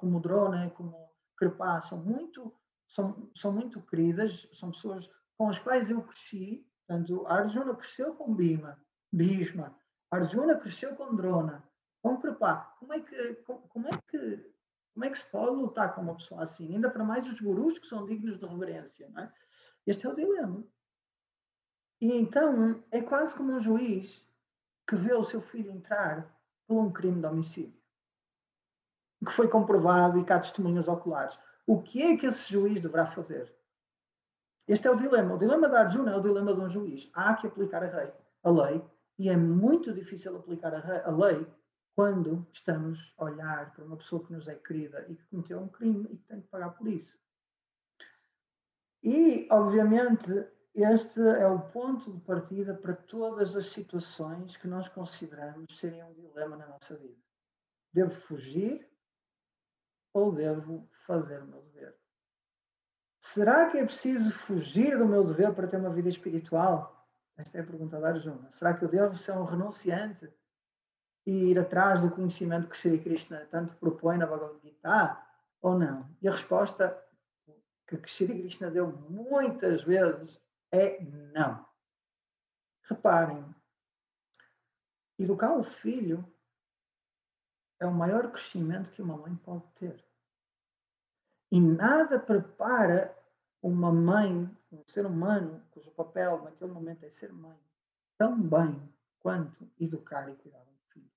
como Drona, como Crepá são muito, são, são muito queridas, são pessoas com as quais eu cresci. Portanto, a Arjuna cresceu com Bima, Bhishma, a Arjuna cresceu com Drona, com Crepá. Como é que, como é que como é que se pode lutar com uma pessoa assim? Ainda para mais os gurus que são dignos de reverência, não é? Este é o dilema. E então é quase como um juiz que vê o seu filho entrar por um crime de homicídio, que foi comprovado e que há testemunhas oculares. O que é que esse juiz deverá fazer? Este é o dilema. O dilema da Arjuna é o dilema de um juiz. Há que aplicar a lei, a lei e é muito difícil aplicar a lei quando estamos a olhar para uma pessoa que nos é querida e que cometeu um crime e que tem que pagar por isso. E, obviamente, este é o ponto de partida para todas as situações que nós consideramos serem um dilema na nossa vida. Devo fugir ou devo fazer o meu dever? Será que é preciso fugir do meu dever para ter uma vida espiritual? Esta é a pergunta da Arjuna. Será que eu devo ser um renunciante e ir atrás do conhecimento que Sri Krishna tanto propõe na Bhagavad Gita ou não? E a resposta que Sri Krishna deu muitas vezes é não. Reparem, educar o filho é o maior crescimento que uma mãe pode ter. E nada prepara uma mãe, um ser humano, cujo papel naquele momento é ser mãe, tão bem quanto educar e cuidar do filho.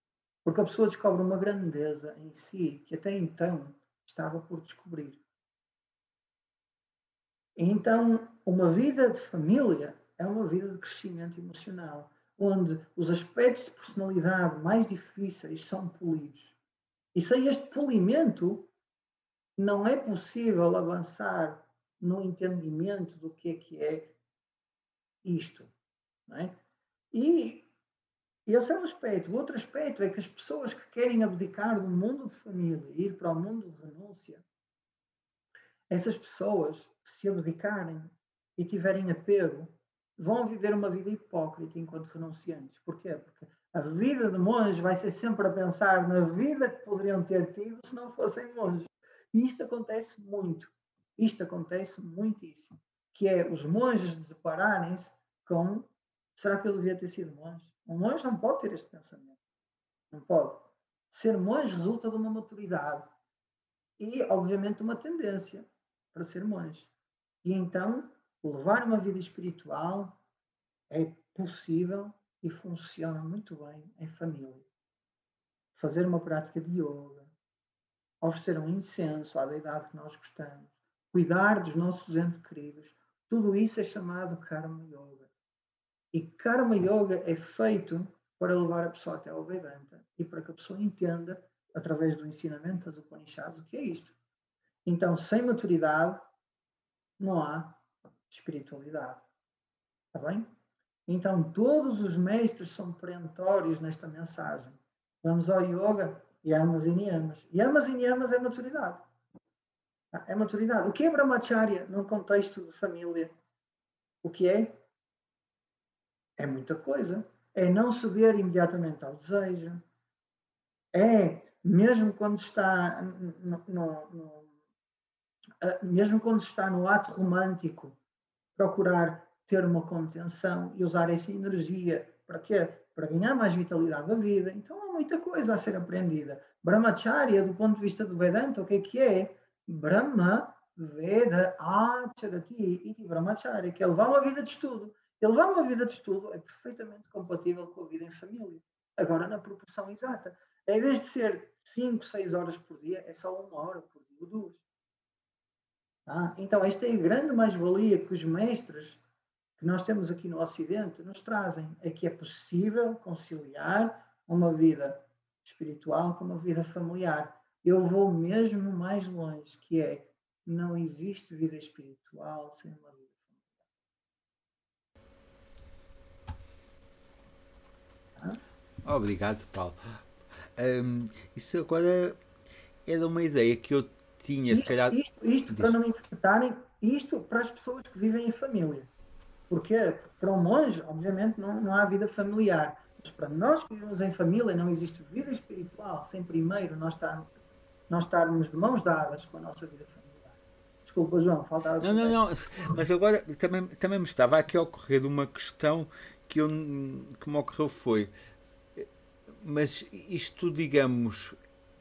Porque a pessoa descobre uma grandeza em si que até então estava por descobrir. Então, uma vida de família é uma vida de crescimento emocional, onde os aspectos de personalidade mais difíceis são polidos. E sem este polimento, não é possível avançar no entendimento do que é que é isto. É? E esse é um aspecto. O outro aspecto é que as pessoas que querem abdicar do mundo de família e ir para o mundo de renúncia, essas pessoas, se abdicarem e tiverem apego, vão viver uma vida hipócrita enquanto renunciantes. Porquê? Porque a vida de monge vai ser sempre a pensar na vida que poderiam ter tido se não fossem monges. E isto acontece muito. Isto acontece muitíssimo. Que é os monges depararem-se com será que eu devia ter sido monge? Um monge não pode ter este pensamento. Não pode. Ser monge resulta de uma maturidade e, obviamente, uma tendência para ser monge. E então, levar uma vida espiritual é possível e funciona muito bem em família. Fazer uma prática de yoga, oferecer um incenso à deidade que nós gostamos, cuidar dos nossos entes queridos, tudo isso é chamado Karma Yoga. E Karma Yoga é feito para levar a pessoa até ao Vedanta e para que a pessoa entenda, através do ensinamento das Upanishads, o que é isto. Então, sem maturidade, não há espiritualidade. Está bem? Então, todos os mestres são perentórios nesta mensagem. Vamos ao yoga, yamas e niyamas. Yamas e niyamas é maturidade. É maturidade. O que é brahmacharya num contexto de família? O que é? É muita coisa. É não ceder imediatamente ao desejo. É, mesmo quando está no, no, no mesmo quando está no ato romântico, procurar ter uma contenção e usar essa energia para quê? Para ganhar mais vitalidade da vida. Então há muita coisa a ser aprendida. Brahmacharya, do ponto de vista do Vedanta, o que é que é? Brahma Veda Acharati Iti Brahmacharya, que é levar uma vida de estudo. E levar uma vida de estudo é perfeitamente compatível com a vida em família. Agora, na proporção exata. Em vez de ser 5, 6 horas por dia, é só uma hora por dia ou duas. Tá? Então, esta é a grande mais-valia que os mestres que nós temos aqui no Ocidente nos trazem, é que é possível conciliar uma vida espiritual com uma vida familiar. Eu vou mesmo mais longe, que é não existe vida espiritual sem uma vida familiar. Tá? Obrigado, Paulo. Um, isso agora era uma ideia que eu tinha, isto, se calhar. Isto, isto para não interpretarem, isto para as pessoas que vivem em família. Porque para um monge, obviamente, não, não há vida familiar. Mas para nós que vivemos em família, não existe vida espiritual sem primeiro nós estarmos, nós estarmos de mãos dadas com a nossa vida familiar. Desculpa, João, faltava Não, não, não, mas agora também, também me estava aqui a ocorrer uma questão que, eu, que me ocorreu foi, mas isto, digamos,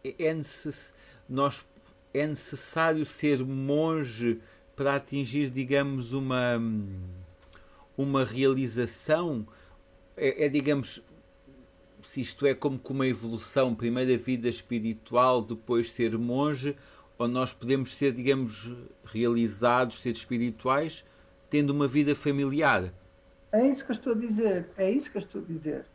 é, necess, nós, é necessário ser monge para atingir, digamos, uma, uma realização? É, é digamos, se isto é como com uma evolução, primeiro a vida espiritual, depois ser monge, ou nós podemos ser, digamos, realizados, ser espirituais, tendo uma vida familiar. É isso que eu estou a dizer, é isso que eu estou a dizer.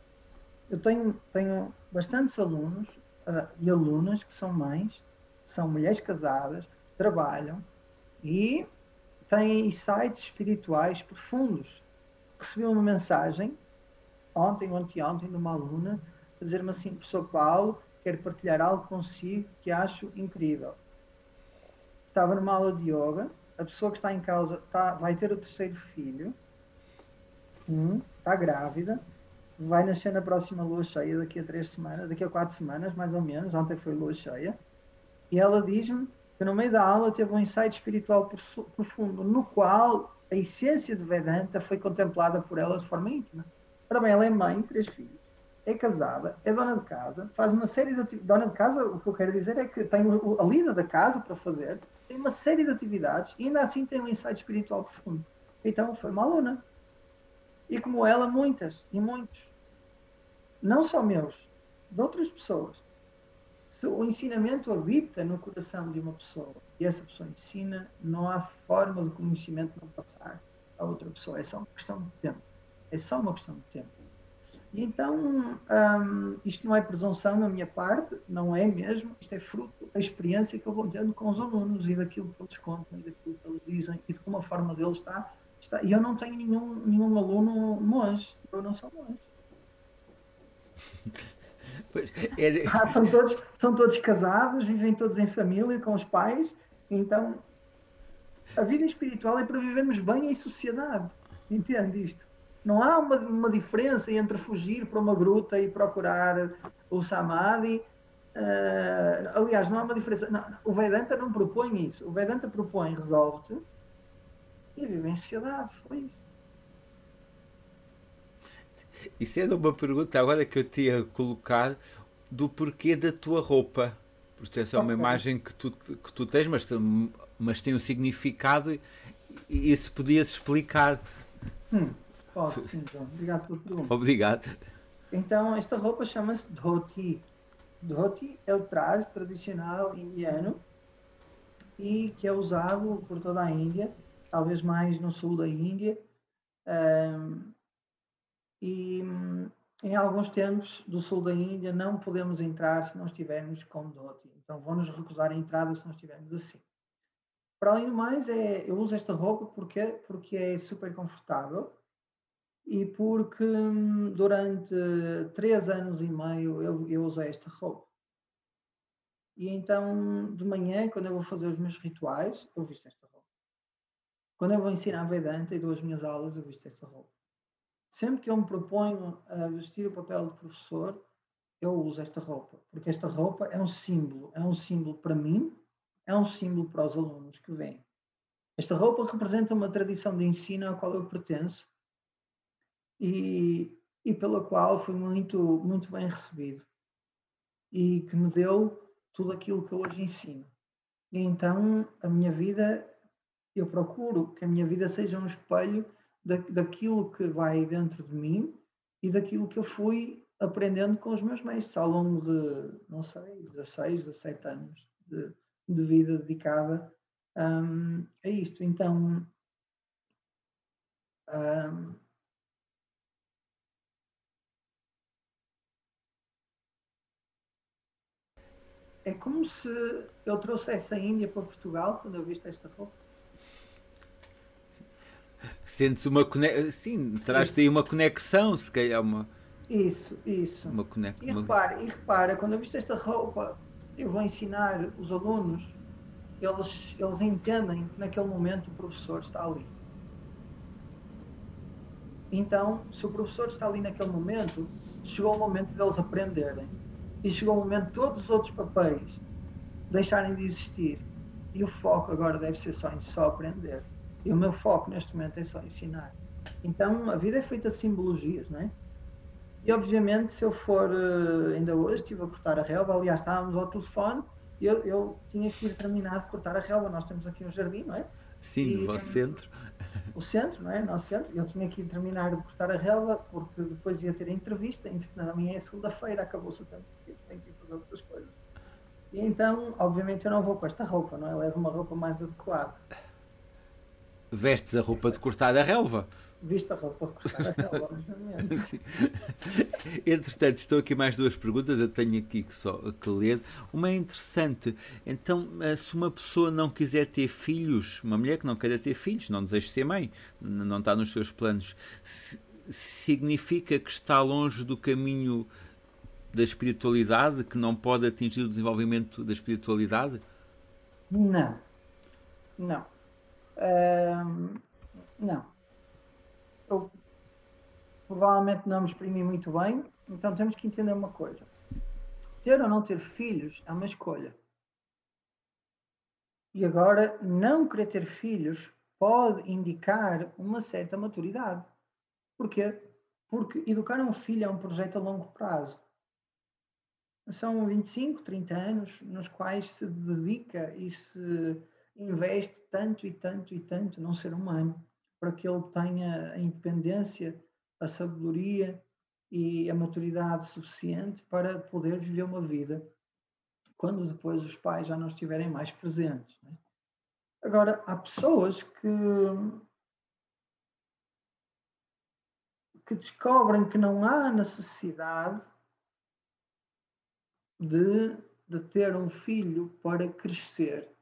Eu tenho, tenho bastantes alunos uh, e alunas que são mães, são mulheres casadas, trabalham e têm insights espirituais profundos. Recebi uma mensagem ontem ou anteontem de uma aluna a dizer-me assim, professor Paulo, quero partilhar algo consigo que acho incrível estava numa aula de yoga, a pessoa que está em causa está, vai ter o terceiro filho, hum, está grávida, vai nascer na próxima lua cheia daqui a três semanas, daqui a quatro semanas, mais ou menos, ontem foi lua cheia, e ela diz-me que no meio da aula teve um insight espiritual profundo, no qual a essência do Vedanta foi contemplada por ela de forma íntima. Ora bem, ela é mãe, três filhos, é casada, é dona de casa, faz uma série de atividades. Dona de casa, o que eu quero dizer é que tem a lida da casa para fazer, tem uma série de atividades e ainda assim tem um insight espiritual profundo. Então foi uma aluna. E como ela, muitas e muitos. Não só meus, de outras pessoas. Se o ensinamento habita no coração de uma pessoa e essa pessoa ensina, não há forma de conhecimento não passar a outra pessoa. É só uma questão de tempo. É só uma questão de tempo. E então, um, isto não é presunção na minha parte, não é mesmo, isto é fruto da experiência que eu vou tendo com os alunos e daquilo que eles contam e daquilo que eles dizem e de como a forma deles está. está. E eu não tenho nenhum, nenhum aluno monge, eu não sou monge. [LAUGHS] É... Ah, são, todos, são todos casados, vivem todos em família com os pais, então a vida espiritual é para vivermos bem em sociedade. Entende isto? Não há uma, uma diferença entre fugir para uma gruta e procurar o Samadhi. Uh, aliás, não há uma diferença. Não, o Vedanta não propõe isso. O Vedanta propõe resolve-te e vive em sociedade. Foi isso. Isso era uma pergunta agora que eu tinha a colocar do porquê da tua roupa. Porque essa é uma imagem que tu, que tu tens, mas, mas tem um significado e, e isso podia-se explicar. Hum. Posso, sim, João. Obrigado pela pergunta. Obrigado. Então, esta roupa chama-se dhoti. Dhoti é o traje tradicional indiano e que é usado por toda a Índia, talvez mais no sul da Índia. Um, e em alguns tempos do sul da Índia não podemos entrar se não estivermos com dhoti. Então vão-nos recusar a entrada se não estivermos assim. Para além do mais, é, eu uso esta roupa porque, porque é super confortável e porque durante três anos e meio eu, eu usei esta roupa. E então, de manhã, quando eu vou fazer os meus rituais, eu visto esta roupa. Quando eu vou ensinar Vedanta e dou as minhas aulas, eu visto esta roupa. Sempre que eu me proponho a vestir o papel de professor, eu uso esta roupa, porque esta roupa é um símbolo, é um símbolo para mim, é um símbolo para os alunos que vêm. Esta roupa representa uma tradição de ensino à qual eu pertenço e, e pela qual fui muito, muito bem recebido e que me deu tudo aquilo que eu hoje ensino. E então a minha vida, eu procuro que a minha vida seja um espelho da, daquilo que vai dentro de mim e daquilo que eu fui aprendendo com os meus mestres ao longo de, não sei, 16, 17 anos de, de vida dedicada um, a isto. Então, um, é como se eu trouxesse a Índia para Portugal quando eu viste esta roupa. Sentes uma conexão, sim, traz-te aí uma conexão, se calhar uma. Isso, isso. Uma conex... E repara, e repara, quando eu viste esta roupa, eu vou ensinar os alunos, eles, eles entendem que naquele momento o professor está ali. Então, se o professor está ali naquele momento, chegou o momento deles aprenderem e chegou o momento de todos os outros papéis deixarem de existir E o foco agora deve ser só em só aprender. E o meu foco neste momento é só ensinar. Então a vida é feita de simbologias, não é? E obviamente, se eu for, eh, ainda hoje estive a cortar a relva, aliás, estávamos ao telefone, eu, eu tinha que ir terminar de cortar a relva. Nós temos aqui um jardim, não é? Sim, e, do vosso centro. O centro, não é? Nosso centro. Eu tinha que ir terminar de cortar a relva, porque depois ia ter a entrevista. Na minha é segunda-feira, acabou-se o tempo, tenho que ir fazer outras coisas. E então, obviamente, eu não vou com esta roupa, não é? Levo uma roupa mais adequada. Vestes a roupa de cortar a relva? Visto a roupa de cortar a relva, [LAUGHS] Entretanto, estou aqui mais duas perguntas, eu tenho aqui que, só, que ler. Uma é interessante. Então, eh, se uma pessoa não quiser ter filhos, uma mulher que não queira ter filhos, não deseja ser mãe, não está nos seus planos, significa que está longe do caminho da espiritualidade, que não pode atingir o desenvolvimento da espiritualidade? Não. Não. Não. Eu provavelmente não me exprimi muito bem, então temos que entender uma coisa. Ter ou não ter filhos é uma escolha. E agora, não querer ter filhos pode indicar uma certa maturidade. Porquê? Porque educar um filho é um projeto a longo prazo são 25, 30 anos nos quais se dedica e se investe tanto e tanto e tanto num ser humano para que ele tenha a independência, a sabedoria e a maturidade suficiente para poder viver uma vida quando depois os pais já não estiverem mais presentes. Né? Agora, há pessoas que, que descobrem que não há necessidade de, de ter um filho para crescer.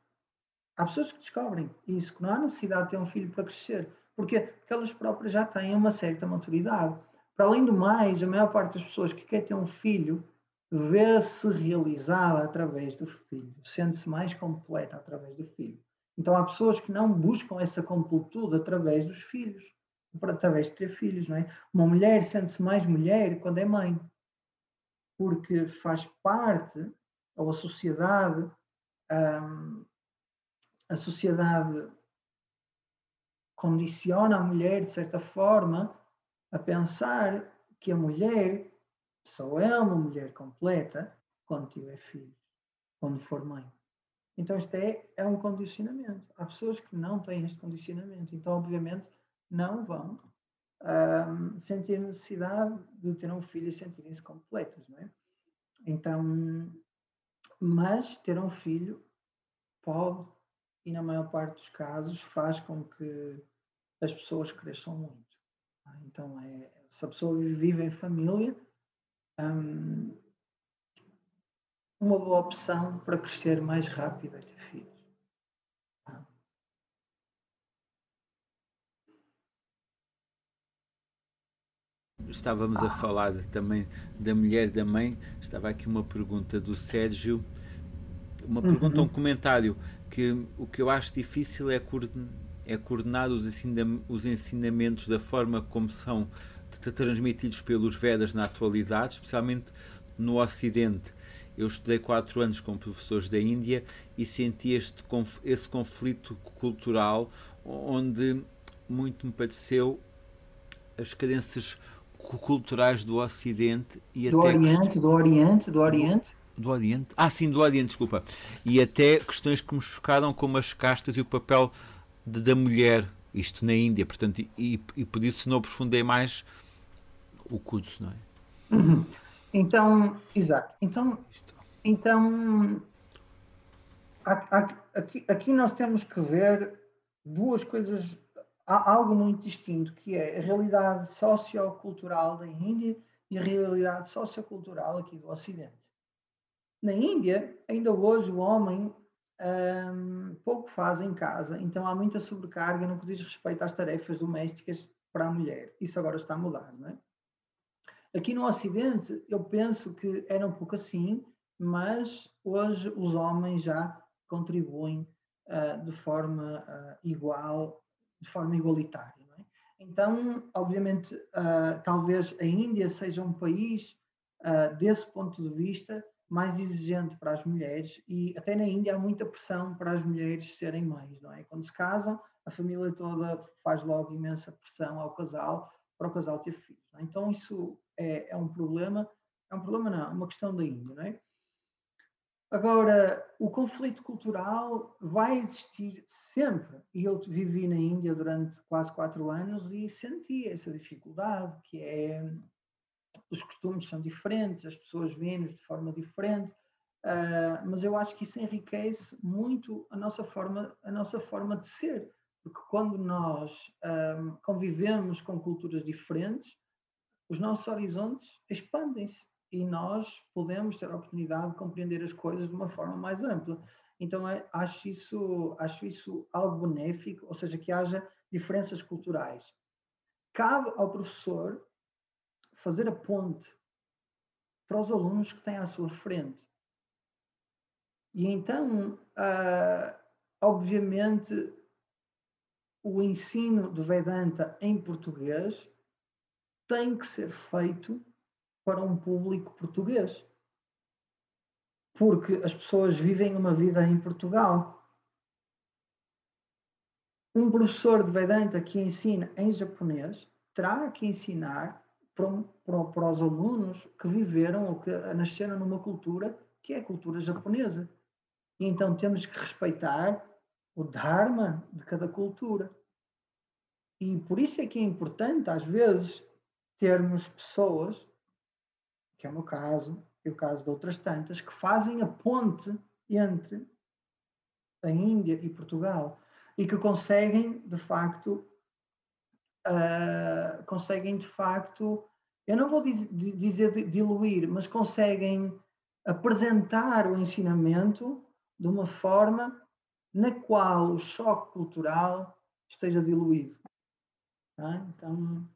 Há pessoas que descobrem isso, que não há necessidade de ter um filho para crescer. Porquê? Porque elas próprias já têm uma certa maturidade. Para além do mais, a maior parte das pessoas que quer ter um filho vê-se realizada através do filho, sente-se mais completa através do filho. Então há pessoas que não buscam essa completude através dos filhos, através de ter filhos, não é? Uma mulher sente-se mais mulher quando é mãe porque faz parte, ou a sociedade, um, a sociedade condiciona a mulher, de certa forma, a pensar que a mulher só é uma mulher completa quando tiver filhos, quando for mãe. Então, isto é, é um condicionamento. Há pessoas que não têm este condicionamento, então, obviamente, não vão um, sentir necessidade de ter um filho e sentirem-se completas, não é? Então, mas ter um filho pode, e na maior parte dos casos, faz com que as pessoas cresçam muito. Tá? Então, é, se a pessoa vive em família, um, uma boa opção para crescer mais rápido é ter filhos. estávamos a falar também da mulher da mãe, estava aqui uma pergunta do Sérgio, uma pergunta, uhum. um comentário, que o que eu acho difícil é, coordenar, é coordenar os, os ensinamentos da forma como são transmitidos pelos Vedas na atualidade, especialmente no Ocidente. Eu estudei quatro anos com professores da Índia e senti este, esse conflito cultural onde muito me pareceu as cadências culturais do Ocidente e do até Oriente, do Oriente, do Oriente. Do Oriente? Ah, sim, do Oriente, desculpa. E até questões que me chocaram, como as castas e o papel de, da mulher, isto na Índia, portanto, e, e por isso não aprofundei mais o curso, não é? Uhum. Então, exato. Então, então aqui, aqui nós temos que ver duas coisas há algo muito distinto, que é a realidade sociocultural da Índia e a realidade sociocultural aqui do Ocidente. Na Índia, ainda hoje, o homem um, pouco faz em casa, então há muita sobrecarga no que diz respeito às tarefas domésticas para a mulher. Isso agora está a mudar, não é? Aqui no Ocidente, eu penso que era um pouco assim, mas hoje os homens já contribuem uh, de forma uh, igual de forma igualitária. É? Então, obviamente, uh, talvez a Índia seja um país, desse ponto de vista, mais exigente para as mulheres e até na Índia há muita pressão para as mulheres serem mães, não é? Quando se casam, a família toda faz logo imensa pressão ao casal para o casal ter filhos. É? Então isso é, é, um problema, é um problema não, é uma questão da Índia, não é? Agora, o conflito cultural vai existir sempre. E eu vivi na Índia durante quase quatro anos e senti essa dificuldade, que é os costumes são diferentes, as pessoas veem-nos de forma diferente, uh, mas eu acho que isso enriquece muito a nossa forma, a nossa forma de ser, porque quando nós um, ah, convivemos com culturas diferentes, os nossos horizontes expandem-se e nós podemos ter a oportunidade de compreender as coisas de uma forma mais ampla. Então é, acho isso acho isso algo benéfico, ou seja, que haja diferenças culturais. Cabe ao professor fazer a ponte para os alunos que têm à sua frente. E então, uh, obviamente, o ensino do Vedanta em português tem que ser feito para um público português. Porque as pessoas vivem uma vida em Portugal. Um professor de Vedanta que ensina em japonês terá que ensinar para, para, para os alunos que viveram ou que nasceram numa cultura que é a cultura japonesa. E então temos que respeitar o Dharma de cada cultura. E por isso é que é importante, às vezes, termos pessoas, que é o meu caso, e o caso de outras tantas, que fazem a ponte entre a Índia e Portugal e que conseguem, de facto, uh, conseguem de facto, eu não vou diz, dizer diluir, mas conseguem apresentar o ensinamento de uma forma na qual o choque cultural esteja diluído. Tá? Então,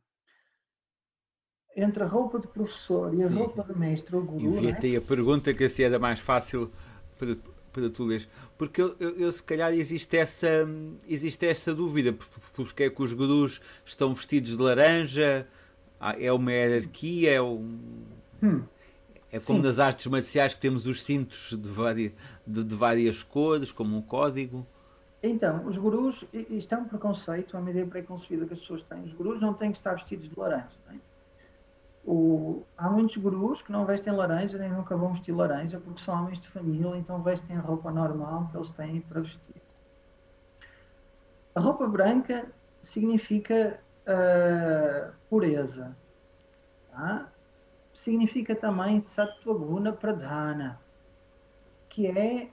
entre a roupa de professor e a Sim. roupa de mestre ou guru. Enviei-te é? a pergunta que se era mais fácil para, tu leres. Porque eu, eu, eu, se calhar existe essa, existe essa dúvida, porque é que os gurus estão vestidos de laranja, ah, é uma hierarquia, é um. Hum. É como Sim. nas artes marciais que temos os cintos de, várias, de, de várias cores, como um código. Então, os gurus, isto é um preconceito, é uma ideia preconcebida que as pessoas têm. Os gurus não têm que estar vestidos de laranja. É? O, há muitos gurus que não vestem laranja nem nunca vão vestir laranja porque são homens de família, então vestem a roupa normal que eles têm para vestir. A roupa branca significa uh, pureza. Tá? Significa também Sattva Guna Pradhana, que é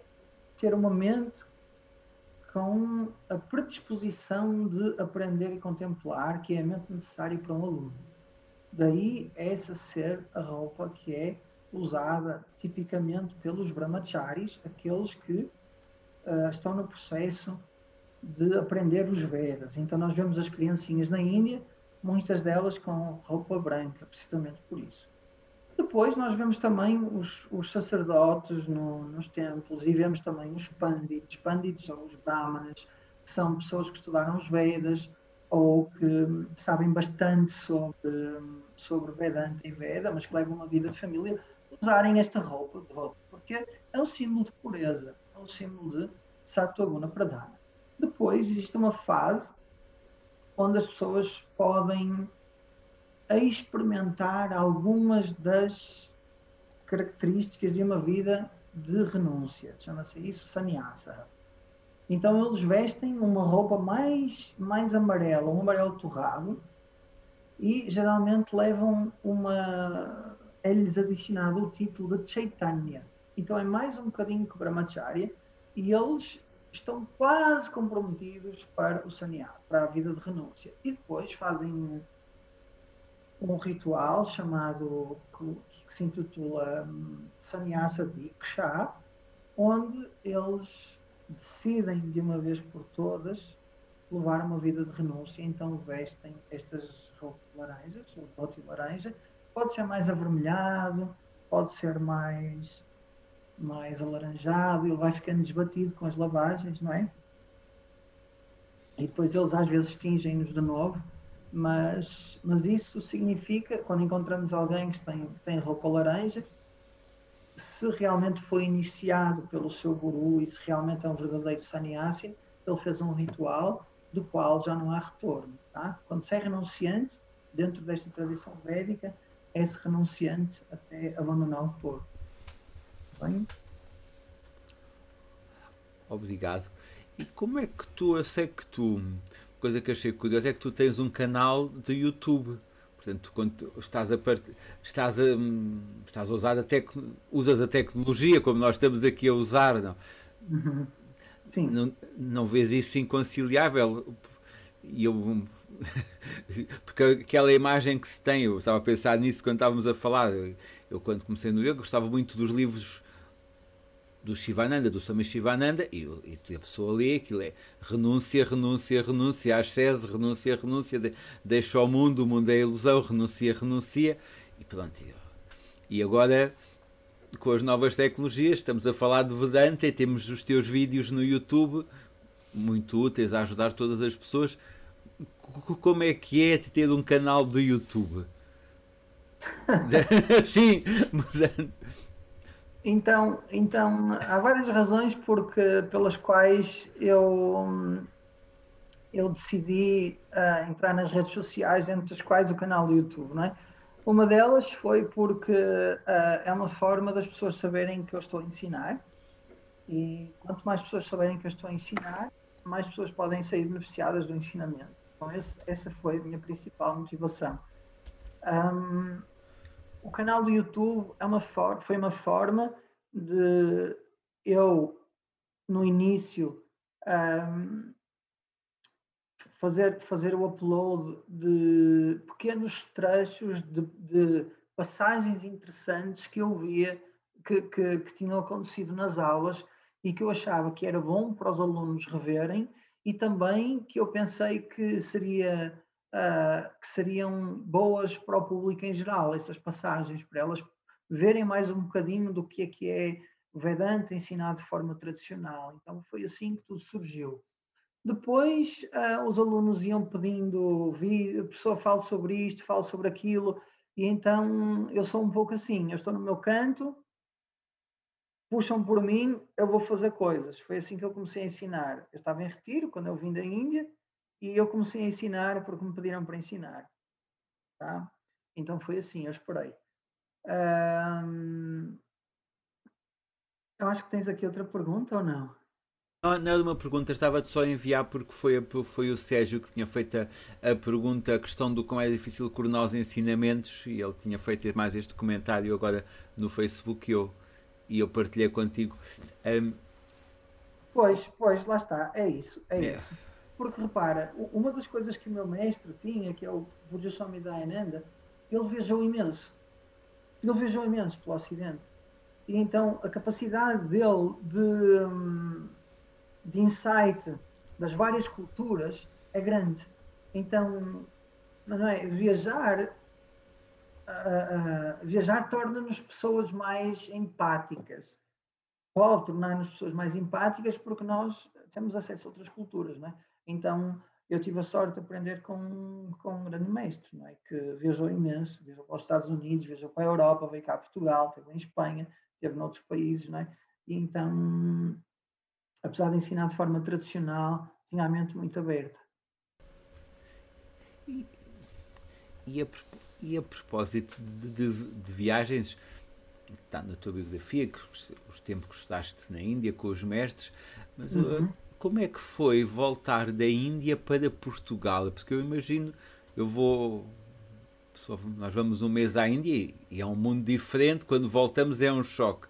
ter uma mente com a predisposição de aprender e contemplar, que é a mente necessária para um aluno. Daí essa ser a roupa que é usada tipicamente pelos brahmacharis, aqueles que uh, estão no processo de aprender os Vedas. Então nós vemos as criancinhas na Índia, muitas delas com roupa branca, precisamente por isso. Depois nós vemos também os, os sacerdotes no, nos templos e vemos também os pandits. Pandits são os brahmanas, que são pessoas que estudaram os Vedas, ou que sabem bastante sobre, sobre Vedanta e Veda, mas que levam uma vida de família, usarem esta roupa de roupa, porque é um símbolo de pureza, é um símbolo de Sattva Pradana. Depois existe uma fase onde as pessoas podem experimentar algumas das características de uma vida de renúncia. Chama-se isso sannyasa. Então eles vestem uma roupa mais, mais amarela, um amarelo torrado, e geralmente levam uma. É-lhes adicionado o título de Chaitanya. Então é mais um bocadinho que Brahmacharya, e eles estão quase comprometidos para o sannyasa, para a vida de renúncia. E depois fazem um, um ritual chamado, que, que se intitula um, Sannyasa Diksha, onde eles decidem de uma vez por todas levar uma vida de renúncia, então vestem estas roupas laranjas, o bote laranja, pode ser mais avermelhado, pode ser mais mais alaranjado, ele vai ficando desbatido com as lavagens, não é? E depois eles às vezes tingem-nos de novo, mas, mas isso significa, quando encontramos alguém que tem, tem roupa laranja, se realmente foi iniciado pelo seu guru e se realmente é um verdadeiro sannyasi, ele fez um ritual do qual já não há retorno. Tá? Quando se é renunciante, dentro desta tradição védica, é-se renunciante até abandonar o corpo. Bem? Obrigado. E como é que tu, eu sei que tu, coisa que achei curiosa é que tu tens um canal de YouTube. Portanto, quando estás a, part... estás a, estás a usar a tec... usas a tecnologia como nós estamos aqui a usar, não? Uhum. Sim. Não, não vês isso inconciliável? E eu [LAUGHS] porque aquela imagem que se tem, eu estava a pensar nisso quando estávamos a falar. Eu, quando comecei no yoga, gostava muito dos livros do Shivananda, do Swami Shivananda, e, e a pessoa lê aquilo é renúncia, renúncia, renúncia, ascese, renúncia, renúncia, de, deixa o mundo, o mundo é ilusão, renuncia, renuncia, e pronto. E agora, com as novas tecnologias, estamos a falar de Vedanta e temos os teus vídeos no YouTube, muito úteis a ajudar todas as pessoas. Como é que é ter um canal do YouTube? [LAUGHS] [LAUGHS] Sim, mudando então, então, há várias razões porque, pelas quais eu, eu decidi uh, entrar nas redes sociais, entre as quais o canal do YouTube, não é? Uma delas foi porque uh, é uma forma das pessoas saberem que eu estou a ensinar e quanto mais pessoas saberem que eu estou a ensinar, mais pessoas podem sair beneficiadas do ensinamento. Então, esse, essa foi a minha principal motivação. Um, o canal do YouTube é uma for foi uma forma de eu, no início, um, fazer, fazer o upload de pequenos trechos de, de passagens interessantes que eu via que, que, que, tinham acontecido nas aulas e que eu achava que era bom para os alunos reverem e também que eu pensei que seria uh, que seriam boas para o público em geral, essas passagens, para elas verem mais um bocadinho do que é que é o Vedanta ensinado de forma tradicional. Então foi assim que tudo surgiu. Depois uh, os alunos iam pedindo, a pessoa fala sobre isto, fala sobre aquilo, e então eu sou um pouco assim, eu estou no meu canto, puxam por mim, eu vou fazer coisas. Foi assim que eu comecei a ensinar. Eu estava em retiro quando eu vim da Índia, e eu comecei a ensinar porque me pediram para ensinar. Tá? Então foi assim, eu esperei. eu acho que tens aqui outra pergunta ou não? Não, não era uma pergunta, estava só a enviar porque foi, foi o Sérgio que tinha feito a, a, pergunta, a questão do como é difícil coordenar os ensinamentos e ele tinha feito mais este comentário agora no Facebook e eu, e eu partilhei contigo. Um, pois, pois, lá está, é isso, é, é. isso. Porque repara, uma das coisas que o meu mestre tinha, que é o Bujaswami Dayananda, ele viajou imenso. Ele viajou imenso pelo Ocidente. E então a capacidade dele de, de insight das várias culturas é grande. Então, não é? Viajar, uh, uh, viajar torna-nos pessoas mais empáticas. Pode tornar-nos pessoas mais empáticas porque nós temos acesso a outras culturas, não é? Então, eu tive a sorte de aprender com, com um grande mestre, não é? que viajou imenso, viajou para os Estados Unidos, viajou para a Europa, veio cá a Portugal, esteve em Espanha, esteve noutros países, não é? e então, apesar de ensinar de forma tradicional, tinha a mente muito aberta. E, e, a, e a propósito de, de, de viagens, está na tua biografia, que os, os tempos que estudaste na Índia com os mestres, mas uhum como é que foi voltar da Índia para Portugal? Porque eu imagino, eu vou. Nós vamos um mês à Índia e é um mundo diferente, quando voltamos é um choque.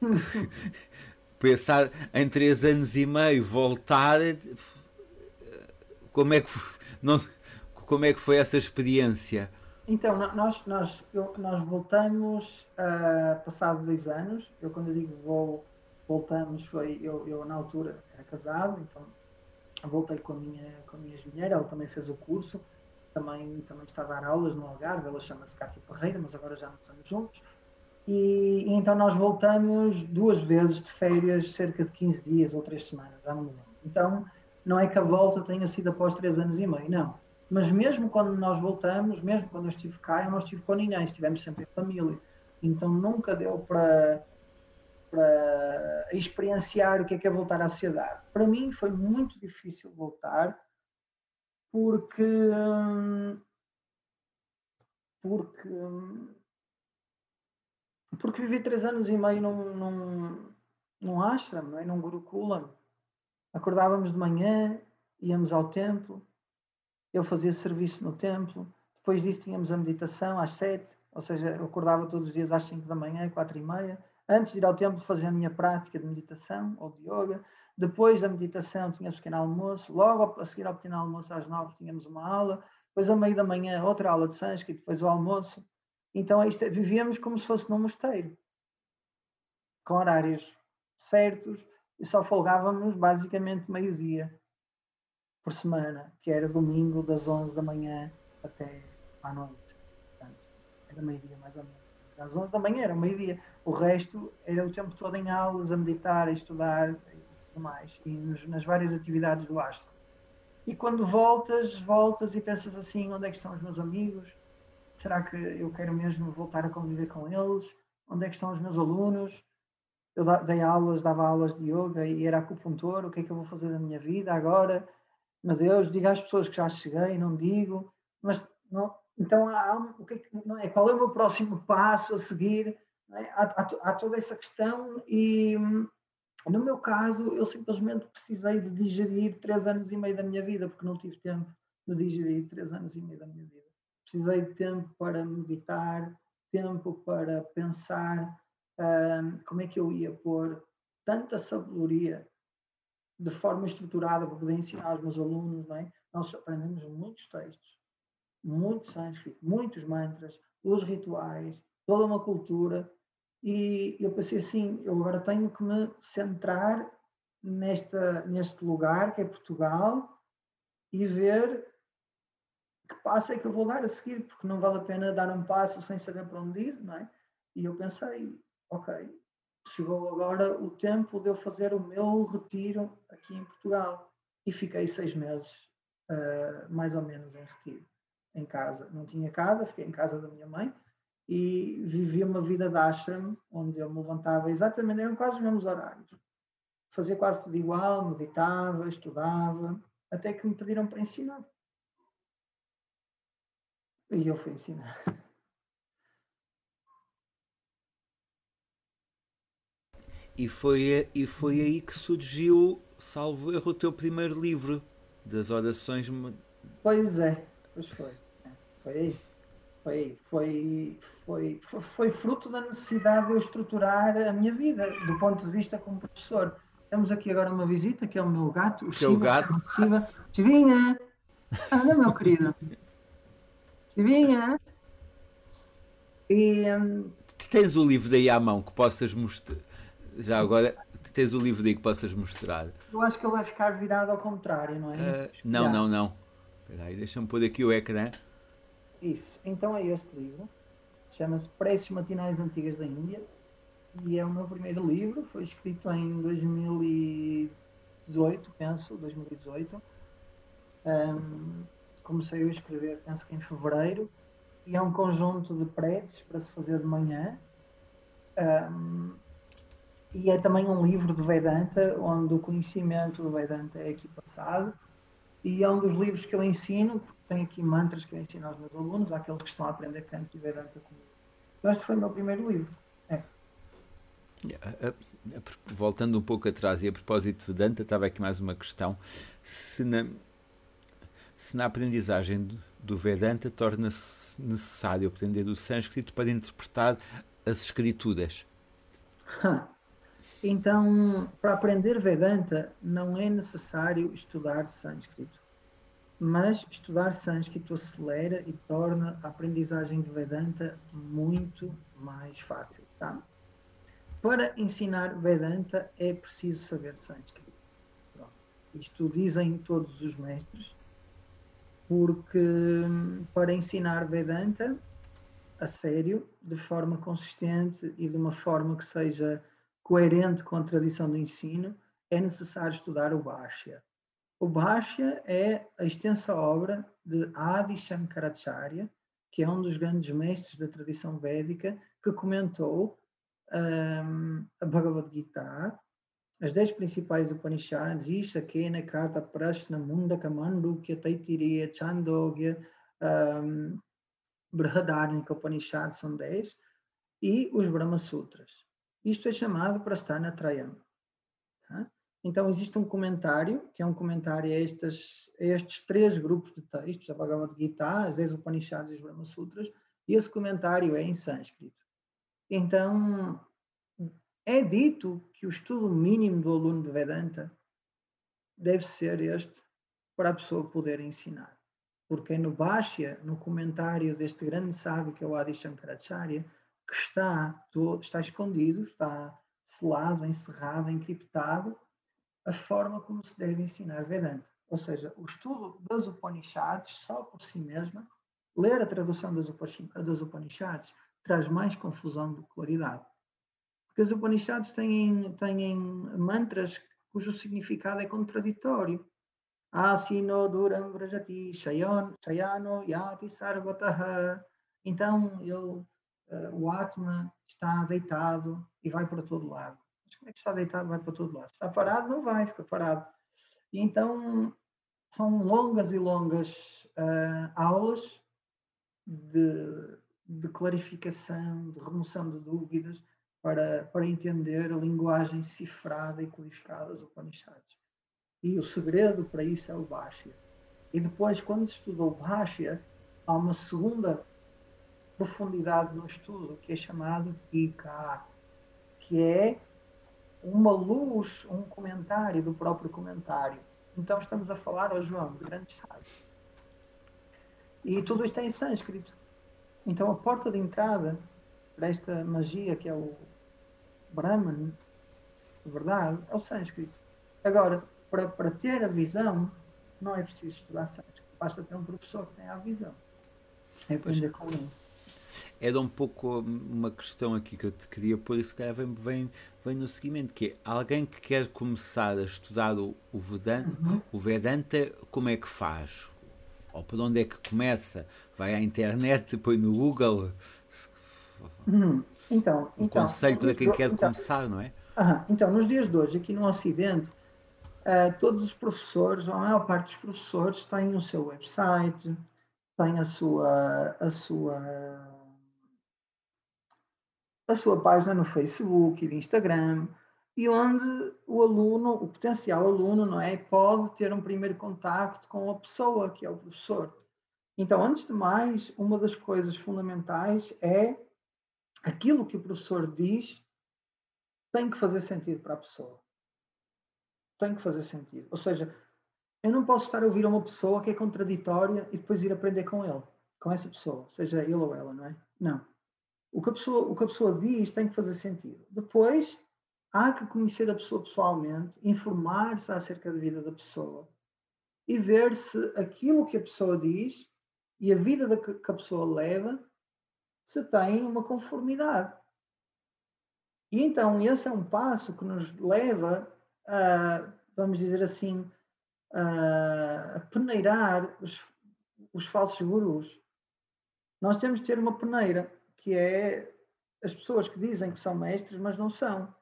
[LAUGHS] Pensar em três anos e meio, voltar. Como é que, não, como é que foi essa experiência? Então, nós, nós, eu, nós voltamos uh, passado dois anos. Eu, quando eu digo vou voltamos, foi, eu, eu na altura era casado, então voltei com a minha, com a minha mulher, ela também fez o curso, também, também está a dar aulas no Algarve, ela chama-se Cátia Parreira, mas agora já não estamos juntos. E, e, então nós voltamos duas vezes de férias, cerca de 15 dias ou 3 semanas, já não me lembro. Então não é que a volta tenha sido após 3 anos e meio, não. Mas mesmo quando nós voltamos, mesmo quando eu estive cá, eu não estive com ninguém, estivemos sempre em família. Então nunca deu para para experienciar o que é que é voltar à sociedade. Para mim foi muito difícil voltar porque porque porque vivi três anos e meio num, num, num ashram, não é? num gurukulam. Acordávamos de manhã, íamos ao templo, eu fazia serviço no templo, depois disso tínhamos a meditação às sete, ou seja, eu acordava todos os dias às cinco da manhã, quatro e meia, antes de ir ao templo fazer a minha prática de meditação ou de yoga, depois da meditação tínhamos pequeno almoço, logo a seguir ao pequeno almoço às nove tínhamos uma aula, depois ao meio da manhã outra aula de sânscrito, depois o almoço, então isto, é, vivíamos como se fosse num mosteiro, com horários certos, e só folgávamos basicamente meio-dia por semana, que era domingo das 11 da manhã até à noite. Portanto, era meio-dia mais ou menos. Às 11 da manhã era meio-dia. O resto era o tempo todo em aulas, a meditar, a estudar e tudo mais. E nos, nas várias atividades do astro. E quando voltas, voltas e pensas assim: onde é que estão os meus amigos? Será que eu quero mesmo voltar a conviver com eles? Onde é que estão os meus alunos? Eu dei aulas, dava aulas de yoga e era acupuntor. O que é que eu vou fazer da minha vida agora? Meu Deus, diga às pessoas que já cheguei, não digo. Mas não, então há, o que é, é, qual é o meu próximo passo a seguir? É? Há, há, há, toda essa questão e no meu caso eu simplesmente precisei de digerir três anos e meio da minha vida porque não tive tempo de digerir três anos e meio da minha vida precisei de tempo para meditar, tempo para pensar um, como é que eu ia pôr tanta sabedoria de forma estruturada para poder ensinar aos meus alunos, não é? Nós aprendemos muitos textos, muito sânscrito, muitos mantras, os rituais, toda uma cultura, e eu pensei assim, eu agora tenho que me centrar nesta, neste lugar que é Portugal e ver que passo é que eu vou dar a seguir, porque não vale a pena dar um passo sem saber para onde ir, não é? E eu pensei, ok, chegou agora o tempo de eu fazer o meu retiro aqui em Portugal. E fiquei seis meses, uh, mais ou menos, em retiro, em casa. Não tinha casa, fiquei em casa da minha mãe e vivi uma vida de ashram, onde eu me levantava exatamente, eram quase os mesmos horários. Fazia quase tudo igual, meditava, estudava, até que me pediram para ensinar. E eu fui ensinar. E foi, e foi aí que surgiu, salvo erro, o teu primeiro livro das orações. Pois é, pois foi. Foi. Foi, foi, foi, foi, fruto da necessidade de eu estruturar a minha vida, do ponto de vista como professor. Temos aqui agora uma visita, que é o meu gato, o que Shiva. É o gato? Shiva. Chivinha! Anda, meu querido. Chivinha! E. Um... Tens o livro daí à mão que possas mostrar. Já agora, tens o livro daí que possas mostrar. Eu acho que ele vai ficar virado ao contrário, não é? Uh, não, não, não. Espera aí, deixa-me pôr aqui o ecrã. Isso, então é este livro. Chama-se Preces Matinais Antigas da Índia. E é o meu primeiro livro. Foi escrito em 2018, penso, 2018. Um, comecei a escrever, penso que em fevereiro, e é um conjunto de preces para se fazer de manhã. Um, e é também um livro de Vedanta, onde o conhecimento do Vedanta é aqui passado. E é um dos livros que eu ensino, porque tem aqui mantras que eu ensino aos meus alunos, àqueles que estão a aprender canto e Vedanta comigo. Então, este foi o meu primeiro livro. É. Voltando um pouco atrás, e a propósito de Vedanta, estava aqui mais uma questão. Se na, se na aprendizagem do Vedanta torna-se necessário aprender o sânscrito para interpretar as escrituras? [LAUGHS] Então, para aprender Vedanta, não é necessário estudar sânscrito, mas estudar sânscrito acelera e torna a aprendizagem de Vedanta muito mais fácil. Tá? Para ensinar Vedanta é preciso saber sânscrito. Isto dizem todos os mestres porque para ensinar Vedanta a sério, de forma consistente e de uma forma que seja coerente com a tradição do ensino, é necessário estudar o Bhashya. O Bhashya é a extensa obra de Adi Shankaracharya, que é um dos grandes mestres da tradição védica, que comentou um, a Bhagavad Gita, as dez principais Upanishads, Isha, Kena, Kata, Prashna, Mundaka, Mandukya, Taitiriya, Chandogya, um, Brihadarnika Upanishad, são dez, e os Brahma Sutras. Isto é chamado Prasthana Trayam. Tá? Então, existe um comentário, que é um comentário a, estas, a estes três grupos de textos, a Bhagavad Gita, as dez Upanishads e os Brahma Sutras, e esse comentário é em sânscrito. Então, é dito que o estudo mínimo do aluno de Vedanta deve ser este para a pessoa poder ensinar. Porque no Bhashya, no comentário deste grande sábio que é o Adi Shankaracharya, que está, está escondido, está selado, encerrado, encriptado, a forma como se deve ensinar Vedanta. Ou seja, o estudo das Upanishads só por si mesma, ler a tradução das Upanishads, traz mais confusão do que claridade. Porque as Upanishads têm, têm mantras cujo significado é contraditório. Asino duram vrajati shayano yati sarvataha. Então, eu, uh, o Atma está deitado e vai para todo lado. Mas como é que está deitado vai para todo lado? Se está parado, não vai, fica parado. E então, são longas e longas uh, aulas de, de clarificação, de remoção de dúvidas, para, para entender a linguagem cifrada e codificada dos Upanishads. E o segredo para isso é o Bhashya. E depois, quando se estuda o Bhashya, há uma segunda profundidade no estudo que é chamado Ika, que é uma luz, um comentário do próprio comentário. Então estamos a falar ao João, de grandes sábios. E tudo isto é em sânscrito. Então a porta de entrada para esta magia que é o Brahman, de verdade, é o sânscrito. Agora, para, para ter a visão, não é preciso estudar sânscrito. Basta ter um professor que tenha a visão. É aprender com ele. Era um pouco uma questão aqui que eu te queria pôr, e se calhar vem, vem, vem no seguimento, que é alguém que quer começar a estudar o, o, Vedanta, uhum. o Vedanta, como é que faz? Ou por onde é que começa? Vai à internet, [LAUGHS] põe no Google? Uhum. Então, um então, conselho para quem quer então, começar, não é? então, nos dias de hoje, aqui no Ocidente, uh, todos os professores, ou a maior parte dos professores, têm o seu website, têm a sua, a sua, a sua página no Facebook e de Instagram, e onde o aluno, o potencial aluno, não é, pode ter um primeiro contacto com a pessoa que é o professor. Então, antes de mais, uma das coisas fundamentais é aquilo que o professor diz tem que fazer sentido para a pessoa. Tem que fazer sentido. Ou seja, eu não posso estar a ouvir uma pessoa que é contraditória e depois ir aprender com ele, com essa pessoa, seja ele ou ela, não é? Não. O que a pessoa, o que a pessoa diz tem que fazer sentido. Depois, há que conhecer a pessoa pessoalmente, informar-se acerca da vida da pessoa e ver se aquilo que a pessoa diz e a vida que a pessoa leva se tem uma conformidade. E então esse é um passo que nos leva a, vamos dizer assim, a, peneirar os, os falsos gurus. Nós temos de ter uma peneira, que é as pessoas que dizem que são mestres, mas não são.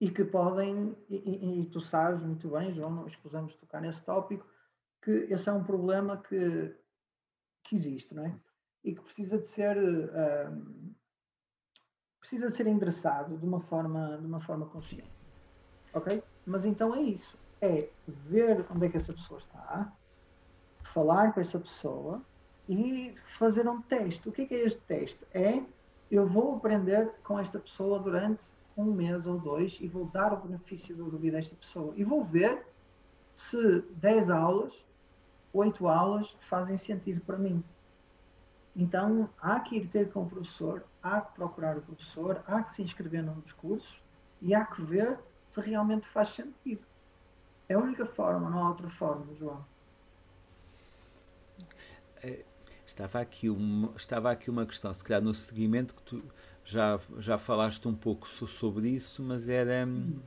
E que podem, e, e, e tu sabes muito bem, João, não escusamos tocar nesse tópico, que esse é um problema que, que existe, não é? e que precisa de ser uh, precisa de ser endereçado de uma forma de uma forma consciente ok mas então é isso é ver onde é que essa pessoa está falar com essa pessoa e fazer um teste o que é, este teste é eu vou aprender com esta pessoa durante um mês ou dois e vou dar o benefício da dúvida a esta pessoa e vou ver se 10 aulas, 8 aulas fazem sentido para mim. Então, há que ir ter com o professor, há que procurar o professor, há que se inscrever num dos cursos e há que ver se realmente faz sentido. É a única forma, não há outra forma, João. É, estava, aqui uma, estava aqui uma questão, se calhar no seguimento, que tu já, já falaste um pouco sobre isso, mas era hum.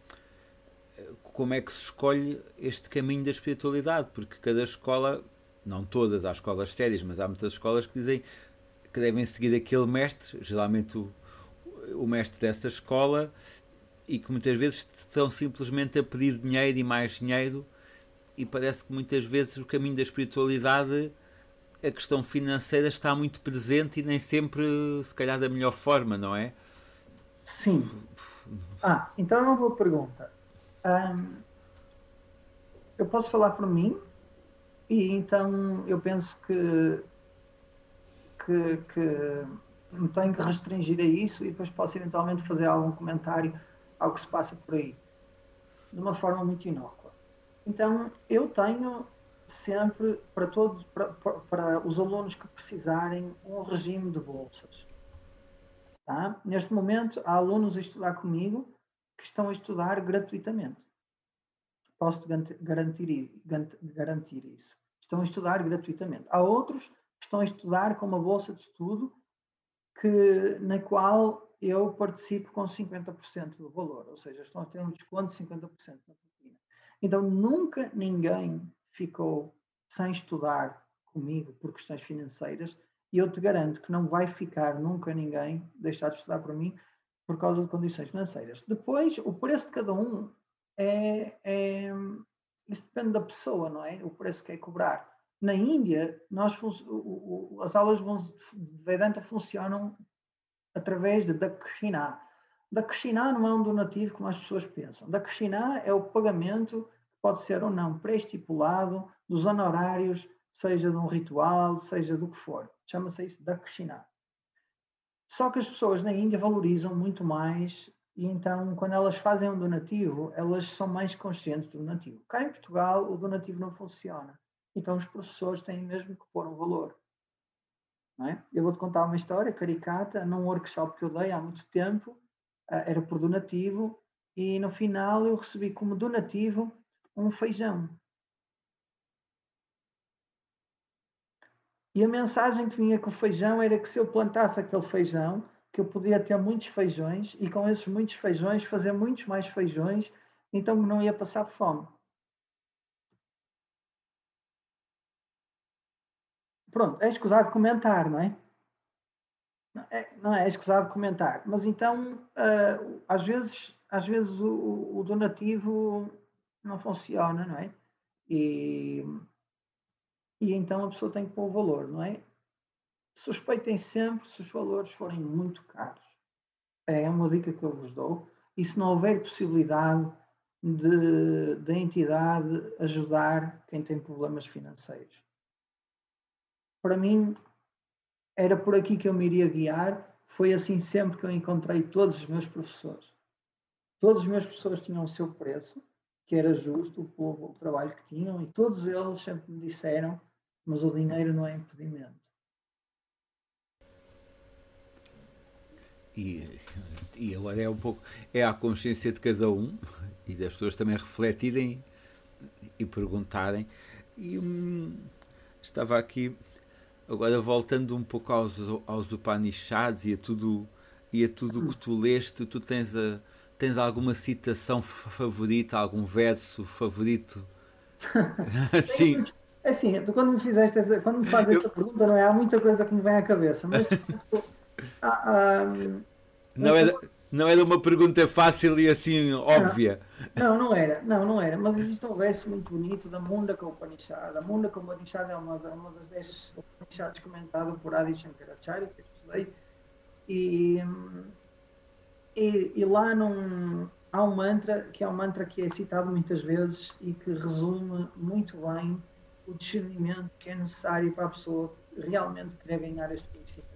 como é que se escolhe este caminho da espiritualidade, porque cada escola não todas, há escolas sérias, mas há muitas escolas que dizem que devem seguir aquele mestre, geralmente o, o mestre dessa escola e que muitas vezes estão simplesmente a pedir dinheiro e mais dinheiro e parece que muitas vezes o caminho da espiritualidade a questão financeira está muito presente e nem sempre se calhar da melhor forma, não é? Sim. Ah, então é uma boa pergunta. Um, eu posso falar por mim e então eu penso que, que, que me tenho que restringir a isso e depois posso eventualmente fazer algum comentário ao que se passa por aí, de uma forma muito inócua. Então, eu tenho sempre, para todos, para, para os alunos que precisarem, um regime de bolsas. Tá? Neste momento, há alunos a estudar comigo que estão a estudar gratuitamente. Posso garantir, garantir isso. Estão a estudar gratuitamente. Há outros que estão a estudar com uma bolsa de estudo que, na qual eu participo com 50% do valor, ou seja, estão a ter um desconto de 50% na propina. Então, nunca ninguém ficou sem estudar comigo por questões financeiras e eu te garanto que não vai ficar nunca ninguém deixar de estudar por mim por causa de condições financeiras. Depois, o preço de cada um é, é isso depende da pessoa, não é? O preço que quer cobrar. Na Índia, nós, o, o, as aulas de Vedanta funcionam através de Dakshina. Dakshina não é um donativo como as pessoas pensam. Dakshina é o pagamento pode ser ou não pré-estipulado dos honorários, seja de um ritual, seja do que for. Chama-se isso Dakshina. Só que as pessoas na Índia valorizam muito mais e então, quando elas fazem um donativo, elas são mais conscientes do donativo. Cá em Portugal, o donativo não funciona. Então, os professores têm mesmo que pôr um valor. É? Eu vou-te contar uma história caricata, num workshop que eu dei há muito tempo, eh, era por donativo, e no final eu recebi como donativo um feijão. E a mensagem que vinha com o feijão era que se eu plantasse aquele feijão, que eu podia ter muitos feijões e com esses muitos feijões fazer muitos mais feijões, então não ia passar fome. Pronto, é escusado comentar, não é? Não é, não é, é escusado comentar. Mas então, uh, às vezes, às vezes o, o, donativo não funciona, não é? E, e então a pessoa tem que pôr o valor, não é? Suspeitem sempre se os valores forem muito caros. É uma dica que eu vos dou. E se não houver possibilidade de, da entidade ajudar quem tem problemas financeiros para mim era por aqui que eu me iria guiar. Foi assim sempre que eu encontrei todos os meus professores. Todos os meus professores tinham o seu preço, que era justo pelo trabalho que tinham, e todos eles sempre me disseram: mas o dinheiro não é impedimento. E, e agora é um pouco é a consciência de cada um e das pessoas também refletirem e perguntarem. E hum, estava aqui Agora voltando um pouco aos, aos Upanishads e a tudo e a tudo que tu leste, tu tens a, tens alguma citação favorita, algum verso favorito? [LAUGHS] Sim. É assim, tu quando me fizeste essa, quando me fazes esta pergunta, não é? Há muita coisa que me vem à cabeça, mas tipo, há, há, não, é, não era uma pergunta fácil e assim óbvia. Não, não era, não, não era. Mas existe um verso muito bonito da Mundaka Upanishad. A Mundaka Upanishad é uma, uma das dez Upanishads comentado por Adi Shankaracharya, que eu estudei. E, e, e lá num, há um mantra, que é um mantra que é citado muitas vezes e que resume muito bem o discernimento que é necessário para a pessoa realmente querer ganhar este conhecimento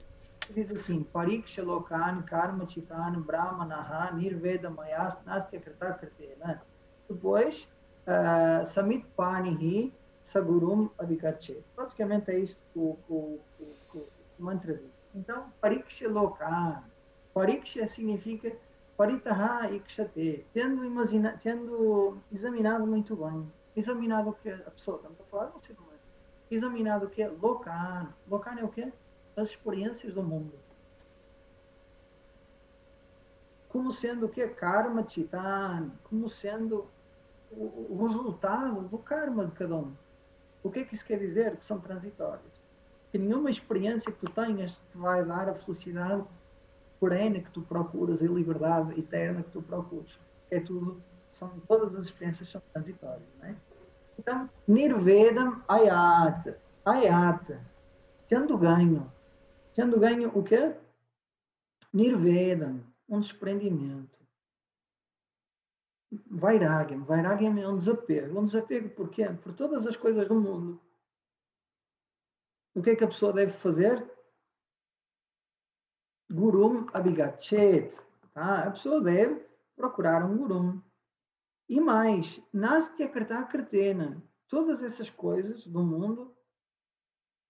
diz assim, Pariksha Lokan Karma Chitan Brahmanaha Nirveda Mayas Nastya Krita Kritena. Depois, uh, Samit Panihi Sagurum Abhikache. Basicamente é isso que o, o, o, o mantra diz. Então, Pariksha Lokan. Pariksha significa Paritaha Ikshate. Tendo, tendo examinado muito bem, examinado o que a pessoa, estamos a falar de um ser humano, examinado o que é Lokan. Lokan é o que? as experiências do mundo. Como sendo o que é karma chitan, como sendo o, o resultado do karma de cada um. O que é que isso quer dizer? Que são transitórios. Que nenhuma experiência que tu tenhas te vai dar a felicidade perene que tu procuras e liberdade eterna que tu procuras. É tudo, são, todas as experiências são transitórias, não é? Então, Nirvedam Ayat, Ayat, tendo ganho. Tendo ganho o quê? Nirvedam, um desprendimento. Vairagam, Vairagam é um desapego. Um desapego por quê? Por todas as coisas do mundo. O que é que a pessoa deve fazer? Gurum Abhigachet. Tá? A pessoa deve procurar um gurum. E mais, Nastya Karta Kartena. Todas essas coisas do mundo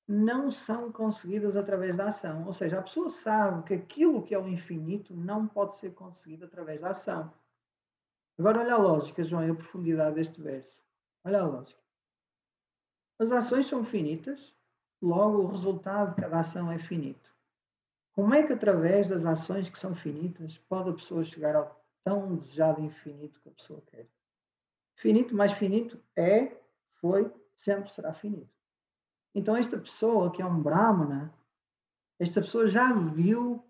não são conseguidas através da ação. Ou seja, a pessoa sabe que aquilo que é o infinito não pode ser conseguido através da ação. Agora olha a lógica, João, e a profundidade deste verso. Olha a lógica. As ações são finitas, logo o resultado de cada ação é finito. Como é que através das ações que são finitas pode a pessoa chegar ao tão desejado infinito que a pessoa quer? Finito mais finito é, foi, sempre será finito. Então esta pessoa que é um brahmana, esta pessoa já viu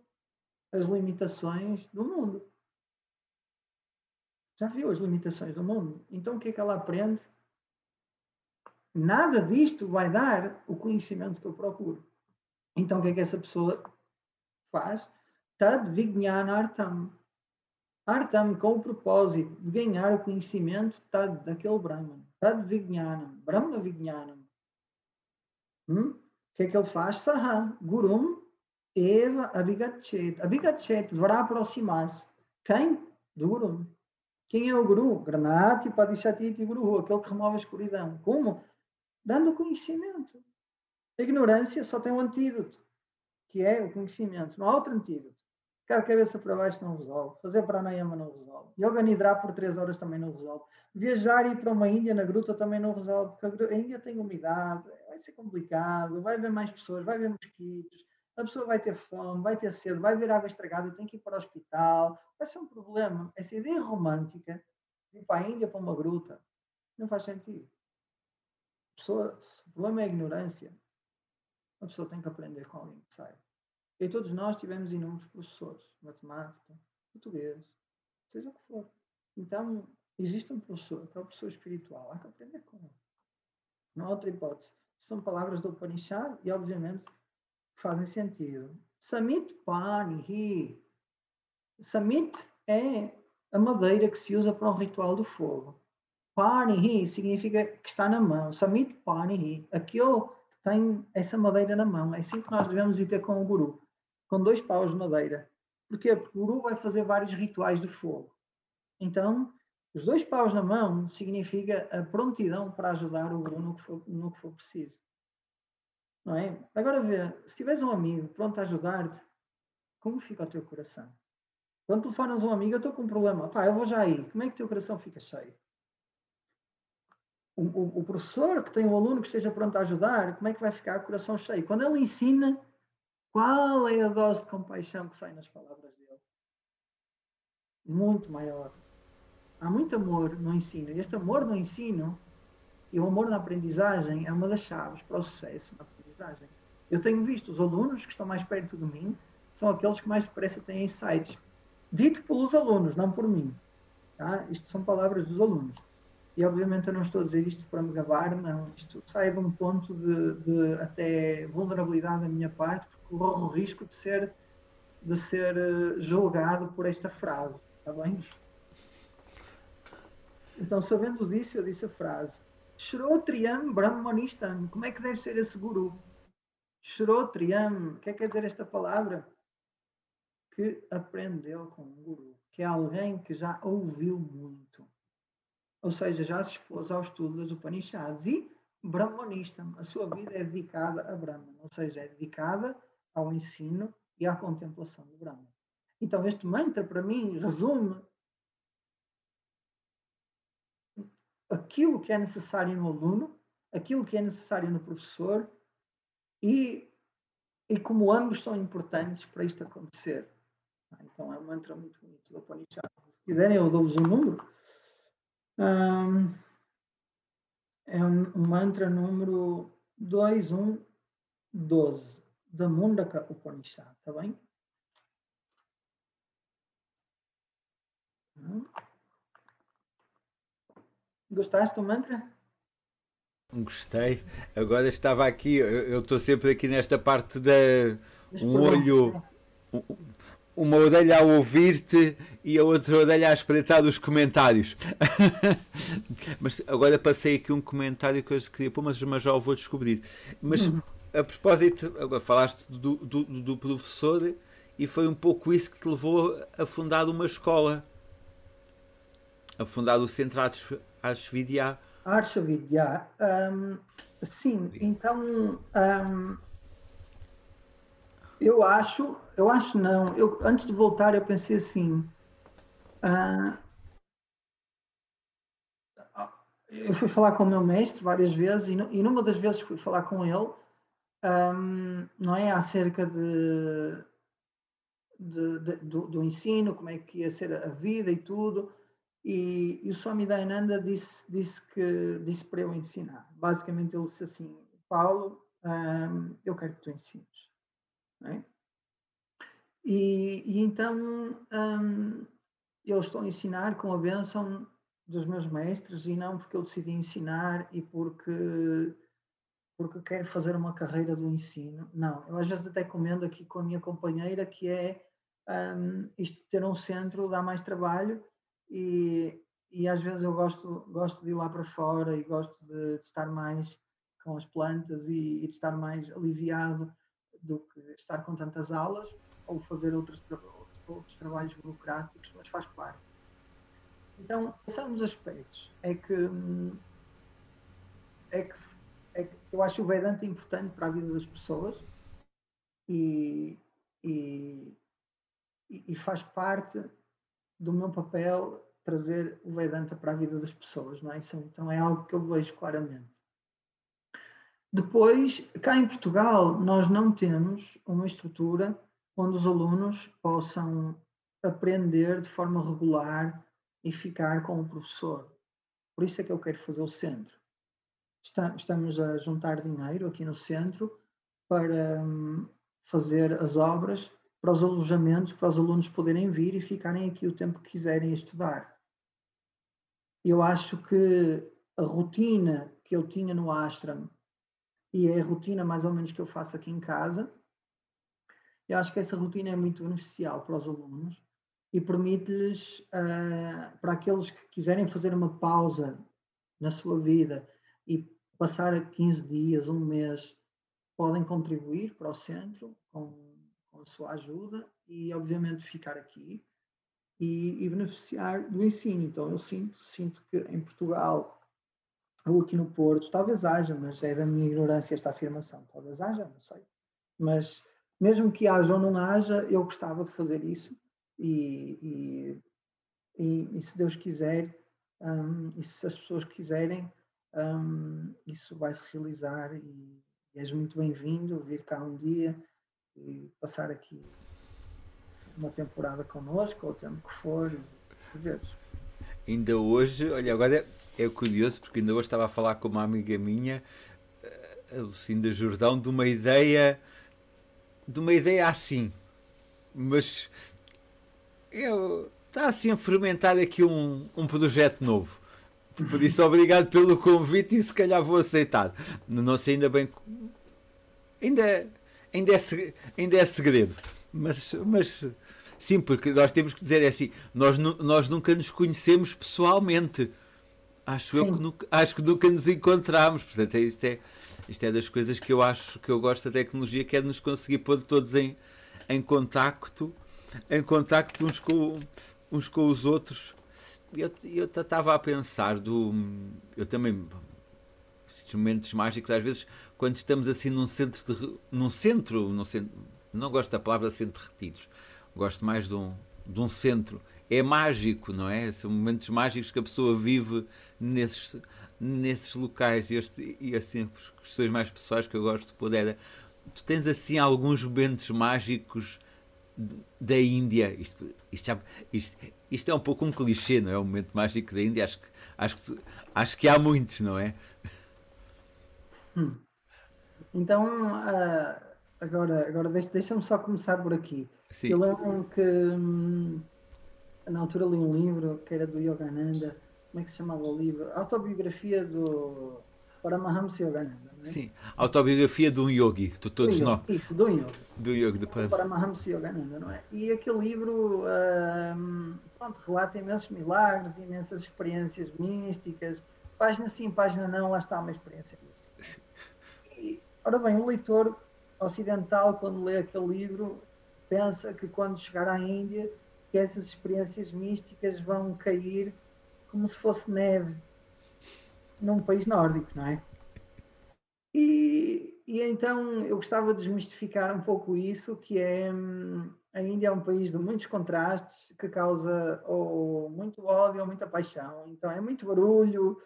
as limitações do mundo. Já viu as limitações do mundo. Então o que é que ela aprende? Nada disto vai dar o conhecimento que eu procuro. Então o que é que essa pessoa faz Tad Vijnana Artam. Com o propósito de ganhar o conhecimento tad, daquele Brahman. Tad Vijnanam, Brahma Vijnanam. Hum? O que é que ele faz? Saha, Gurum, Eva, Abhigachet. Abhigachet deverá aproximar-se. Quem? Do Gurum. Quem é o Guru? Granati, Padishatiti, Guru, aquele que remove a escuridão. Como? Dando conhecimento. A ignorância só tem um antídoto que é o conhecimento. Não há outro antídoto. Ficar cabeça para baixo não resolve. Fazer pranayama não resolve. Yoga Nidra por três horas também não resolve. Viajar e ir para uma Índia na gruta também não resolve, porque a Índia tem umidade, vai ser complicado, vai haver mais pessoas, vai haver mosquitos, a pessoa vai ter fome, vai ter sede, vai ver água estragada, tem que ir para o hospital. Vai ser um problema. Essa ideia romântica de ir para a Índia para uma gruta não faz sentido. pessoa, o problema é a ignorância. A pessoa tem que aprender com alguém que saiba. E todos nós tivemos inúmeros professores, matemática, português, seja o que for. Então, existe um professor, que é o professor espiritual, há que aprender com ele. Não há outra hipótese. São palavras do Upanishad e, obviamente, fazem sentido. Samit Pani Samit é a madeira que se usa para um ritual do fogo. Pani significa que está na mão. Samit Pani Aquele tem essa madeira na mão. É assim que nós devemos ir ter com o guru, com dois paus de madeira. Porquê? Porque o guru vai fazer vários rituais de fogo. Então, os dois paus na mão significa a prontidão para ajudar o guru no que for, no que for preciso. Não é? Agora vê, se tiveres um amigo pronto a ajudar-te, como fica o teu coração? Quando telefonas um amigo, eu estou com um problema, pá, eu vou já aí, como é que o teu coração fica cheio? O, o, professor que tem um aluno que esteja pronto a ajudar, como é que vai ficar o coração cheio? Quando ele ensina, qual é a dose de compaixão que sai nas palavras dele? Muito maior. Há muito amor no ensino. E este amor no ensino e o amor na aprendizagem é uma das chaves para o sucesso na aprendizagem. Eu tenho visto os alunos que estão mais perto de mim são aqueles que mais depressa têm insights. Dito pelos alunos, não por mim. Tá? Isto são palavras dos alunos. E obviamente eu não estou a dizer isto para me gabar, não. Isto sai de um ponto de, de até vulnerabilidade da minha parte, porque corro o risco de ser, de ser eh, julgado por esta frase, está bem? Então, sabendo disso, eu disse a frase: Shrotriyam Brahmanistan. Como é que deve ser esse guru? Shrotriyam. O que é que quer dizer esta palavra? Que aprendeu com um guru, que é alguém que já ouviu muito ou seja, já se expôs ao estudo das Upanishads e Brahmanista, a sua vida é dedicada a Brahman, ou seja, é dedicada ao ensino e à contemplação do Brahman. Então, este mantra, para mim, resume aquilo que é necessário no aluno, aquilo que é necessário no professor e, e como ambos são importantes para isto acontecer. Então, é um mantra muito bonito do Upanishad. Se quiserem, eu dou-vos um número um, é um, um mantra número 2112 da Mundaka Upanishad, tá bem? Hum. Gostaste do mantra? Gostei. Agora estava aqui, eu estou sempre aqui nesta parte da um olho, uma orelha a ouvir-te e a outra orelha a espreitar os comentários. [LAUGHS] mas agora passei aqui um comentário que eu queria pôr, mas, mas já o vou descobrir. Mas uhum. a propósito, agora falaste do, do, do professor e foi um pouco isso que te levou a fundar uma escola, a fundar o Centro Arshvidya. Arshvidya, um, sim, então um, eu acho, eu acho não, eu, antes de voltar eu pensei assim, uh, eu fui falar com o meu mestre várias vezes e, e numa das vezes fui falar com ele, um, não é acerca de de, de, do, do, ensino, como é que ia ser a vida e tudo. E, e o Swami Dayananda disse, disse, que, disse para eu ensinar. Basicamente, ele disse assim: Paulo, um, eu quero que tu ensines. É? E, e, então um, eu estou a ensinar com a bênção dos meus mestres e não porque eu decidi ensinar e porque porque quero fazer uma carreira do ensino. Não, eu às vezes até comendo aqui com a minha companheira que é um, isto ter um centro dá mais trabalho e, e às vezes eu gosto, gosto de ir lá para fora e gosto de, de estar mais com as plantas e, e, de estar mais aliviado do que estar com tantas aulas ou fazer outros, outros trabalhos burocráticos, mas faz parte. Então, são os aspectos. É que, hum, é que, é que eu acho o Vedanta importante para a vida das pessoas e, e, e, faz parte do meu papel trazer o Vedanta para a vida das pessoas, não é? Isso, então é algo que eu vejo claramente. Depois, cá em Portugal, nós não temos uma estrutura onde os alunos possam aprender de forma regular e ficar com o professor. Por isso é que eu quero fazer o centro. Estamos a juntar dinheiro aqui no centro para hum, fazer as obras para os alojamentos, para os alunos poderem vir e ficarem aqui o tempo que quiserem estudar. Eu acho que a rotina que eu tinha no ashram e é a rotina mais ou menos que eu faço aqui em casa, eu acho que essa rotina é muito beneficial para os alunos e permite-lhes, uh, para aqueles que quiserem fazer uma pausa na sua vida e passar 15 dias, um mês, podem contribuir para o centro com com a sua ajuda e, obviamente, ficar aqui e, e, beneficiar do ensino. Então, eu sinto, sinto que em Portugal ou aqui no Porto, talvez haja, mas é da minha ignorância esta afirmação, talvez haja, não sei. Mas mesmo que haja ou não haja, eu gostava de fazer isso e, e, e se Deus quiser um, e se as pessoas quiserem, um, isso vai se realizar e, e és muito bem-vindo vir cá um dia e passar aqui uma temporada connosco, ou o tempo que for, por vezes. Ainda hoje, olha, agora é, é curioso, porque ainda hoje estava a falar com uma amiga minha, a Lucinda Jordão, de uma ideia, de uma ideia assim, mas eu, está assim a fermentar aqui um, um projeto novo. Por isso, obrigado pelo convite e se calhar vou aceitar. Não sei ainda bem. Ainda ainda é, ainda é segredo. Mas, mas sim, porque nós temos que dizer é assim: nós, nós nunca nos conhecemos pessoalmente. Acho, eu que nunca, acho que nunca nos encontramos. Portanto, é, isto, é, isto é das coisas que eu acho que eu gosto da tecnologia, que é de nos conseguir pôr todos em, em contacto, em contacto uns com, uns com os outros. Eu estava a pensar do. Eu também esses momentos mágicos, às vezes, quando estamos assim num centro, de, num centro, num centro não gosto da palavra centro de retiros, gosto mais de um, de um centro. É mágico, não é? São momentos mágicos que a pessoa vive nesses, nesses locais. E, este, e assim, questões mais pessoais que eu gosto de poder. Tu tens assim alguns momentos mágicos da Índia. Isto, isto, isto, isto, é um pouco um clichê, não é? O momento mágico da Índia. Acho que, acho que, acho que há muitos, não é? Hum. Então, uh, agora, agora deixa-me só começar por aqui. Sim. Eu lembro que hum, na altura li um livro que era do Yogananda, como é que se chamava o livro? Autobiografia do Paramahamsa Yogananda. É? Sim, autobiografia de um yogi, de todos nós. Isso, do yogi. Do yogi, de Paramahamsa Yogananda, não é? E aquele livro um, pronto, relata imensos milagres, imensas experiências místicas. Página sim, página não, lá está uma experiência mística. E, ora bem, o leitor ocidental, quando lê aquele livro, pensa que quando chegar à Índia, que essas experiências místicas vão cair como se fosse neve num país nórdico, não é? E, e então eu gostava de desmistificar um pouco isso, que é hum, a Índia é um país de muitos contrastes que causa ou muito ódio ou muita paixão. Então é muito barulho,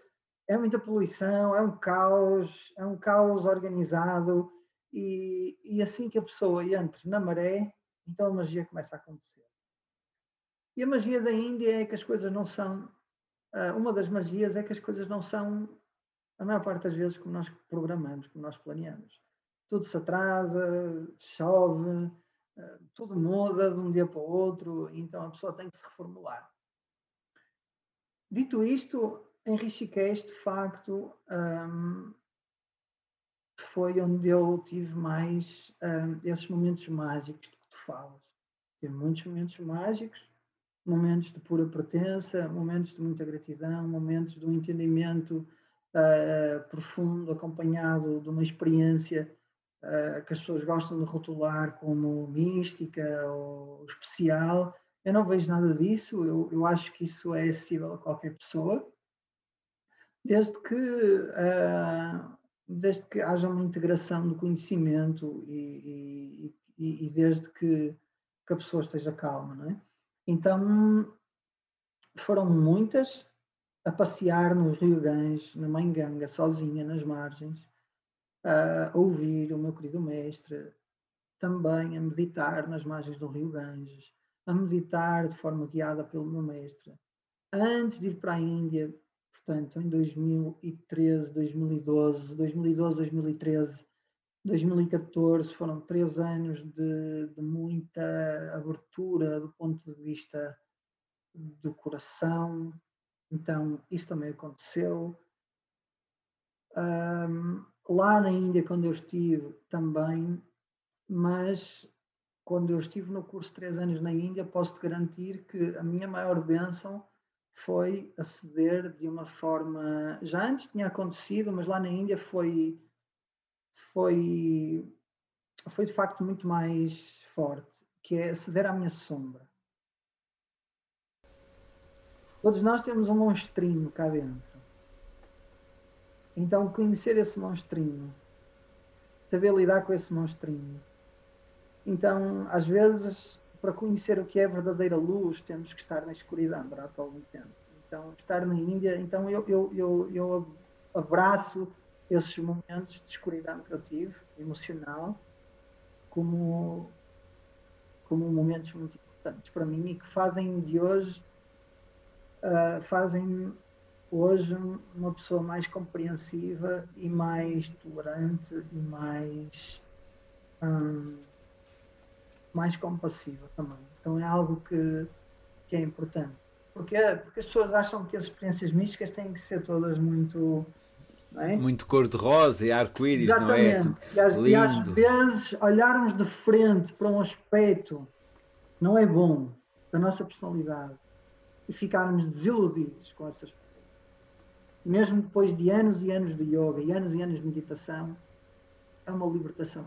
é muita poluição, é um caos, é um caos organizado e, e assim que a pessoa entra na maré, então a magia começa a acontecer. E a magia da Índia é que as coisas não são. Uh, uma das magias é que as coisas não são, a maior parte das vezes, como nós programamos, como nós planeamos. Tudo se atrasa, chove, uh, tudo muda de um dia para o outro, então a pessoa tem que se reformular. Dito isto, em Rishikesh, de facto, foi onde eu tive mais um, esses momentos mágicos de que tu falas. Tive muitos momentos mágicos, momentos de pura pertença, momentos de muita gratidão, momentos de um entendimento uh, profundo, acompanhado de uma experiência uh, que as pessoas gostam de rotular como mística ou especial. Eu não vejo nada disso, eu, eu acho que isso é acessível a qualquer pessoa, desde que, uh, desde que haja uma integração do conhecimento e, e, e desde que, que a pessoa esteja calma, não é? Então foram muitas a passear no Rio Ganges, na Mãe Ganga, sozinha nas margens, a ouvir o meu querido mestre, também a meditar nas margens do Rio Ganges, a meditar de forma guiada pelo meu mestre. Antes de ir para a Índia, portanto, em 2013, 2012, 2012, 2013, 2014 foram três anos de, de, muita abertura do ponto de vista do coração, então isso também aconteceu. Um, lá na Índia, quando eu estive, também, mas quando eu estive no curso três anos na Índia, posso te garantir que a minha maior bênção foi aceder de uma forma. Já antes tinha acontecido, mas lá na Índia foi foi, foi de facto muito mais forte, que é ceder à minha sombra. Todos nós temos um monstrinho cá dentro. Então, conhecer esse monstrinho, saber lidar com esse monstrinho. Então, às vezes, para conhecer o que é verdadeira luz, temos que estar na escuridão durante algum tempo. Então, estar na Índia, então eu, eu, eu, eu abraço esses momentos de escuridão que eu tive, emocional, como, como momentos muito importantes para mim e que fazem de hoje, uh, fazem hoje uma pessoa mais compreensiva e mais tolerante e mais, um, mais compassiva também. Então é algo que, que é importante. Porque, porque as pessoas acham que as experiências místicas têm que ser todas muito é? Muito cor-de-rosa e arco-íris, não é? E às, e às vezes olharmos de frente para um aspecto não é bom da nossa personalidade e ficarmos desiludidos com essas. Mesmo depois de anos e anos de yoga e anos e anos de meditação, é uma libertação.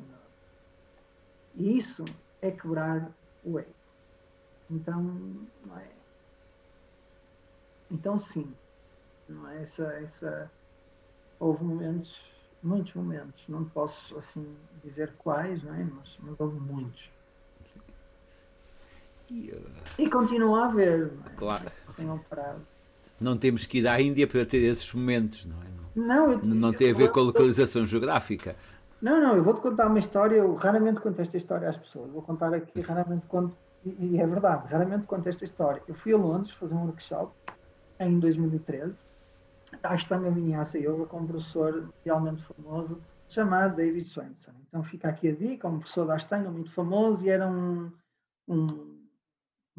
E isso é quebrar o ego. Então, não é? Então, sim, não é? essa, essa houve momentos, muitos momentos, não posso assim dizer quais, não é? mas, mas houve muitos. E, uh... e continua a haver, não é? Claro. Sem operado. Não temos que ir à Índia para ter esses momentos, não é? Não, eu, não tem a ver com a localização geográfica. Não, não, eu vou-te contar uma história, eu raramente conto esta história às pessoas, vou contar aqui, [LAUGHS] raramente conto, e, e é verdade, raramente conto esta história. Eu fui a Londres fazer um workshop em 2013 a Ashtanga Vinyasa Yoga com um professor realmente famoso chamado David Swenson. Então fica aqui a dica, um professor da Ashtanga muito famoso e era um, um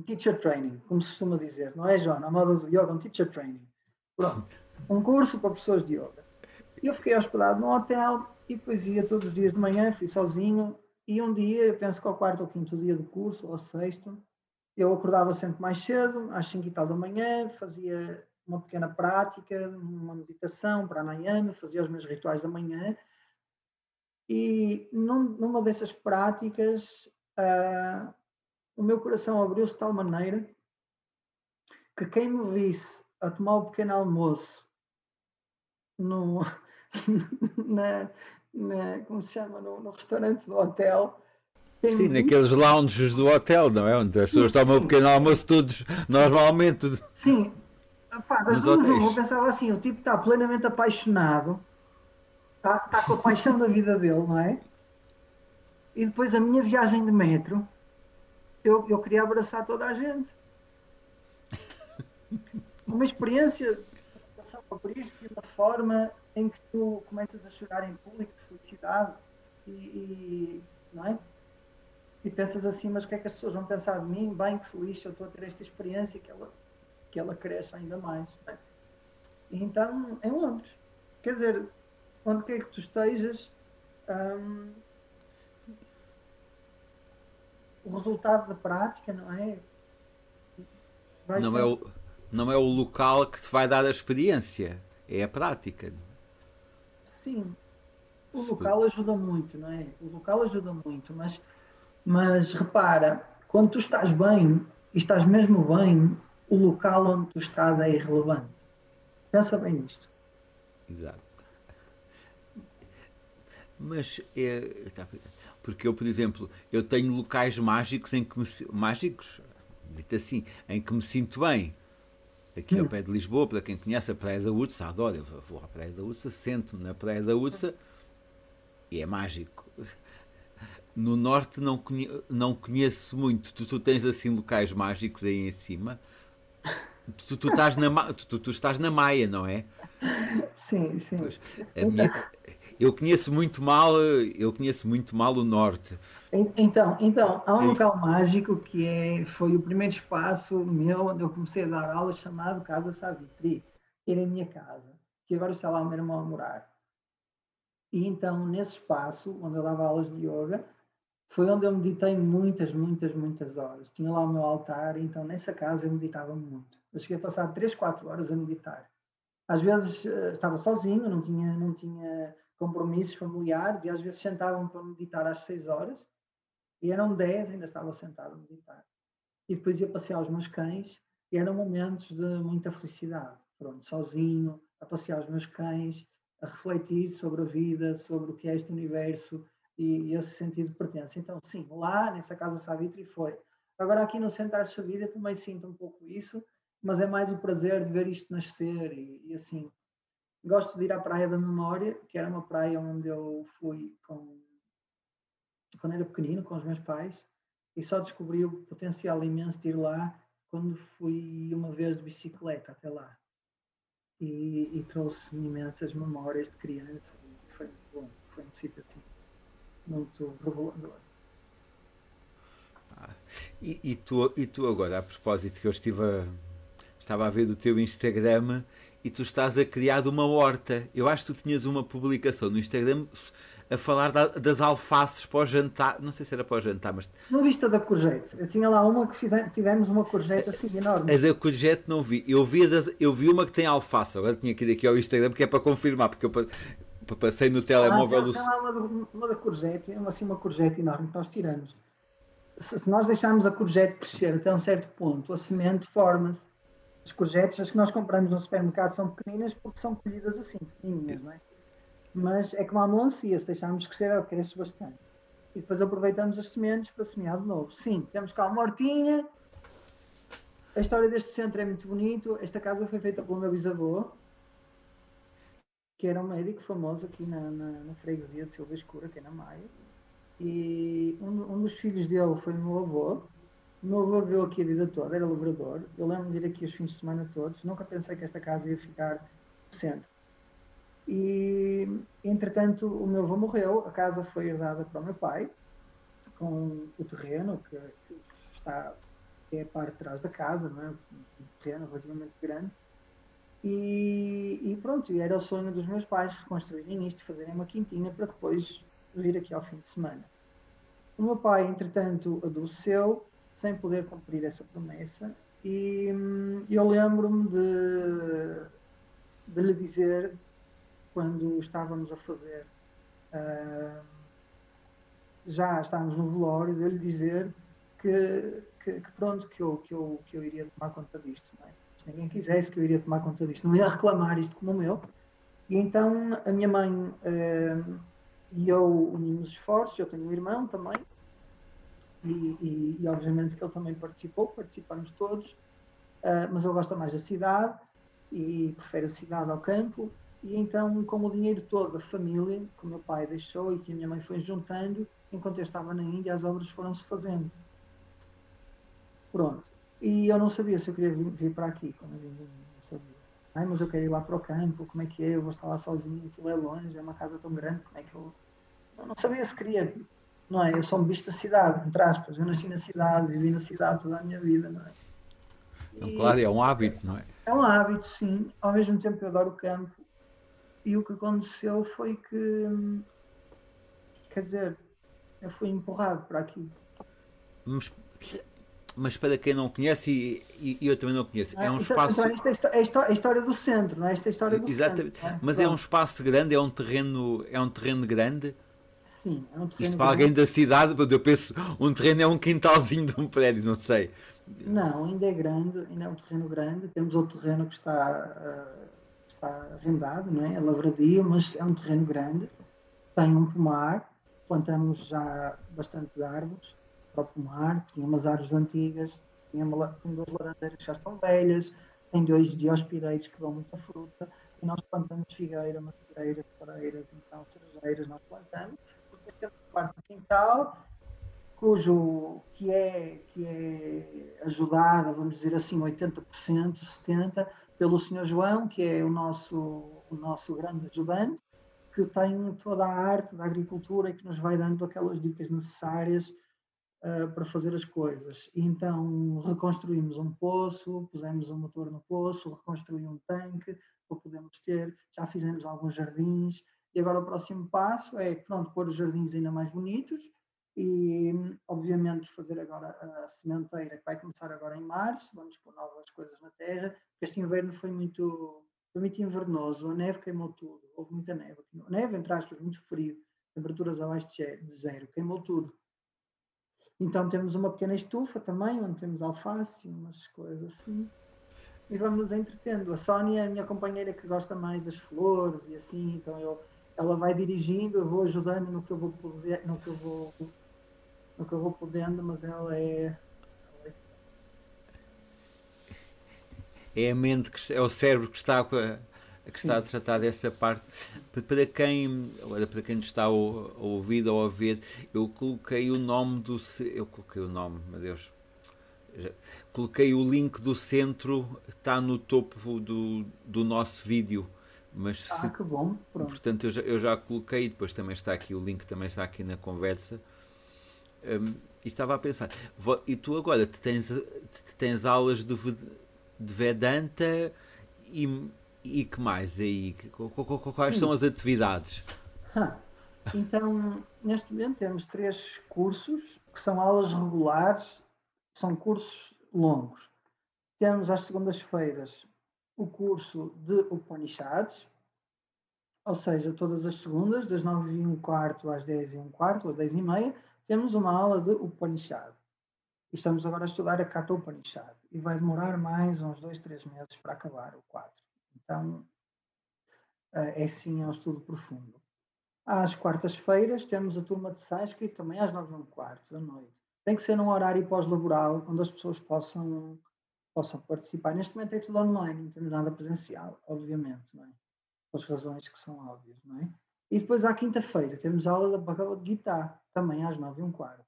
teacher training, como se costuma dizer, não é, João? Na moda do yoga, um teacher training. Pronto, um curso para pessoas de yoga. Eu fiquei hospedado no hotel e depois ia todos os dias de manhã, fui sozinho. E um dia, eu penso que ao quarto ou quinto dia do curso, ou sexto, eu acordava sempre mais cedo, às 5 e tal da manhã, fazia uma pequena prática, uma meditação para a fazia os meus rituais da manhã. E num, numa dessas práticas, uh, o meu coração abriu-se de tal maneira que quem me visse a tomar o pequeno almoço no, [LAUGHS] na, na, como se chama, no, no restaurante do hotel, Sim, naqueles lounges do hotel, não é? Onde as pessoas tomam um pequeno almoço todos normalmente. Sim. Das duas, eu pensava assim, o tipo está plenamente apaixonado, está, está com a paixão da vida dele, não é? E depois a minha viagem de metro, eu, eu queria abraçar toda a gente. Uma experiência passar por isto de uma forma em que tu começas a chorar em público de felicidade e, e não é? e pensas assim, mas o que é que as pessoas vão pensar de mim? Bem que se lixa, eu estou a ter esta experiência que ela, que ela cresce ainda mais. E então, em Londres. Quer dizer, onde quer que tu estejas, hum, o resultado da prática, não é? Vai não, ser... é o, não é o local que te vai dar a experiência, é a prática. Sim, o local ajuda muito, não é? O local ajuda muito, mas mas repara, quando tu estás bem e estás mesmo bem, o local onde tu estás é irrelevante. Pensa bem nisto. Exato. Mas é, tá, porque eu, por exemplo, eu tenho locais mágicos em que me mágicos, dito assim, em que me sinto bem. Aqui hum. ao pé de Lisboa, para quem conhece a Praia da Ursa, adoro, eu vou à Praia da Ursa, sento-me na Praia da Ursa e é mágico no norte não, conhe não conheço muito. Tu, tu, tens assim locais mágicos aí em cima. Tu, tu, estás, na, tu, tu, estás na Maia, não é? Sim, sim. Pois, minha, eu conheço muito mal, eu conheço muito mal o norte. Então, então há um local mágico que é, foi o primeiro espaço meu onde eu comecei a dar aulas chamado Casa Savitri. Era a minha casa, que agora está lá o meu irmão a morar. E então, nesse espaço, onde eu dava aulas de yoga, foi onde eu meditei muitas, muitas, muitas horas. Tinha lá o meu altar, então nessa casa eu meditava muito. Eu cheguei a passar 3, 4 horas a meditar. Às vezes uh, estava sozinho, não tinha, não tinha compromissos familiares e às vezes sentavam para meditar às 6 horas e eram 10, ainda estava sentado a meditar. E depois ia passear os meus cães e eram momentos de muita felicidade. Pronto, sozinho, a passear os meus cães, a refletir sobre a vida, sobre o que é este universo, e, esse sentido de pertença. Então, sim, lá nessa Casa Savitri foi. Agora, aqui no Centro de Vida também sinto um pouco isso, mas é mais o prazer de ver isto nascer e, e, assim. Gosto de ir à Praia da Memória, que era uma praia onde eu fui com, quando era pequenino, com os meus pais, e só descobri o potencial imenso de ir lá quando fui uma vez de bicicleta até lá. E, e trouxe-me imensas memórias de criança. foi muito bom. Foi um sítio assim muito revelador. Ah, e, e, tu, e tu agora, a propósito, que eu estive a, estava a ver do teu Instagram e tu estás a criar uma horta. Eu acho que tu tinhas uma publicação no Instagram a falar da, das alfaces para o jantar. Não sei se era para o jantar, mas. Não viste a da courgette? Eu tinha lá uma que fizemos, tivemos uma courgette assim enorme. A da courgette não vi. Eu vi, das, eu vi uma que tem alface. Agora tinha que ir aqui ao Instagram porque é para confirmar, porque eu passei no telemóvel. Ah, tem, lá uma, uma da courgette, uma, assim, uma courgette enorme que nós tiramos. Se, se, nós deixarmos a courgette crescer até um certo ponto, a semente forma-se. As courgettes, as que nós compramos no supermercado, são pequeninas porque são colhidas assim, pequenininhas, não é? Mas é como a melancia, se deixarmos crescer, ela cresce bastante. E depois aproveitamos as sementes para semear de novo. Sim, temos cá uma hortinha. A história deste centro é muito bonito. Esta casa foi feita pelo meu bisavô, que era um médico famoso aqui na, na, na freguesia de Silva Escura, que é na Maia. E um, um, dos filhos dele foi meu avô. Meu avô viveu aqui a vida toda, era lavrador. Eu lembro de ir aqui os fins de semana todos. Nunca pensei que esta casa ia ficar no centro. E, entretanto, o meu avô morreu. A casa foi herdada para o meu pai, com o terreno, que, que está é a parte de trás da casa, não é? um terreno relativamente grande. E, e, pronto, era o sonho dos meus pais reconstruírem isto, fazerem uma quintina para depois vir aqui ao fim de semana. O meu pai, entretanto, adoeceu, sem poder cumprir essa promessa, e hum, eu lembro-me de, de lhe dizer, quando estávamos a fazer, uh, já estávamos no velório, de lhe dizer que, que, que, pronto, que eu, que, eu, que eu iria tomar conta disto. É? Ninguém quisesse, que eu iria tomar conta disto. Não ia reclamar isto como o meu. E então a minha mãe uh, e eu unimos esforços, eu tenho um irmão também, e, e, e, obviamente que ele também participou, participamos todos, uh, mas ele gosta mais da cidade e prefere a cidade ao campo, e então com o dinheiro todo da família, que o meu pai deixou e que a minha mãe foi juntando, enquanto eu estava na Índia, as obras foram-se fazendo. Pronto. E eu não sabia se eu queria vir, vir para aqui, quando eu vim, não sabia. Ai, mas eu quero ir lá para o campo, como é que é? Eu vou estar lá sozinho, aquilo é longe, é uma casa tão grande, como é que eu. Eu não sabia se queria, não é? Eu sou um bicho da cidade, entre aspas. Eu nasci na cidade, vivi na cidade toda a minha vida, não é? E, claro, é um hábito, não é? É um hábito, sim. Ao mesmo tempo eu adoro o campo. E o que aconteceu foi que, quer dizer, eu fui empurrado para aqui. Mas mas para quem não conhece, e, e eu também não conheço, é um então, espaço. Então, esta é a história do centro, não é? Esta é a história do Exatamente. centro. É? Mas é um espaço grande, é um terreno, é um terreno grande. Sim, é um terreno Isto para alguém da cidade, eu penso, um terreno é um quintalzinho de um prédio, não sei. Não, ainda é grande, ainda é um terreno grande. Temos outro terreno que está, uh, está arrendado, não é? É lavradio, mas é um terreno grande. Tem um pomar, plantamos já bastantes árvores para o pomar, tinha umas árvores antigas, tinha, uma, tem duas laranjeiras que já estão velhas, tem dois diospireiros que dão muita fruta, e nós plantamos figueira, macieira, floreiras, então cerejeiras nós plantamos, porque temos parte do quintal, cujo que é, que é ajudada, vamos dizer assim, 80%, 70%, pelo Sr. João, que é o nosso, o nosso grande ajudante, que tem toda a arte da agricultura e que nos vai dando aquelas dicas necessárias uh, para fazer as coisas. E então reconstruímos um poço, pusemos um motor no poço, reconstruí um tanque para podermos ter, já fizemos alguns jardins. E agora o próximo passo é, pronto, pôr os jardins ainda mais bonitos e obviamente fazer agora a sementeira que vai começar agora em março, vamos pôr novas coisas na terra, este inverno foi muito, foi muito invernoso, a neve queimou tudo, houve muita neve, neve entre aspas, muito frio, temperaturas abaixo de zero, queimou tudo. Então temos uma pequena estufa também, onde temos alface, umas coisas assim. E vamos nos entretendo. A Sónia é a minha companheira que gosta mais das flores e assim, então eu, ela vai dirigindo, eu vou ajudando no que eu vou poder, no que eu vou, no que eu vou podendo, mas ela é é a mente que é o cérebro que está que está a tratar dessa parte. Para quem, para quem está a ouvir ou a ver, eu coloquei o nome do. Eu coloquei o nome, meu Deus. Coloquei o link do centro, está no topo do, do nosso vídeo. Mas ah, se, que bom. Pronto. Portanto, eu já, eu já coloquei, depois também está aqui, o link também está aqui na conversa. Um, e estava a pensar, e tu agora tens, tens aulas de, de Vedanta e e que mais aí? Quais são as atividades? Então, neste momento temos três cursos que são aulas regulares, são cursos longos. Temos às segundas-feiras o curso de Upanishads, ou seja, todas as segundas, das 9 e um quarto às 10 e um quarto, ou 10 e meia, temos uma aula de Upanishad. E estamos agora a estudar a Kata Upanishad. E vai demorar mais uns dois, três meses para acabar o quadro. Então, eh, é sim é um estudo profundo. Às quartas-feiras temos a turma de sânscrito também às nove e um quarto da noite. Tem que ser num horário pós-laboral, onde as pessoas possam, possam participar. Neste momento é tudo online, não temos nada presencial, obviamente, não é? Por razões que são óbvias, não é? E depois à quinta-feira temos aula da Bhagavad Gita, também às nove e um quarto.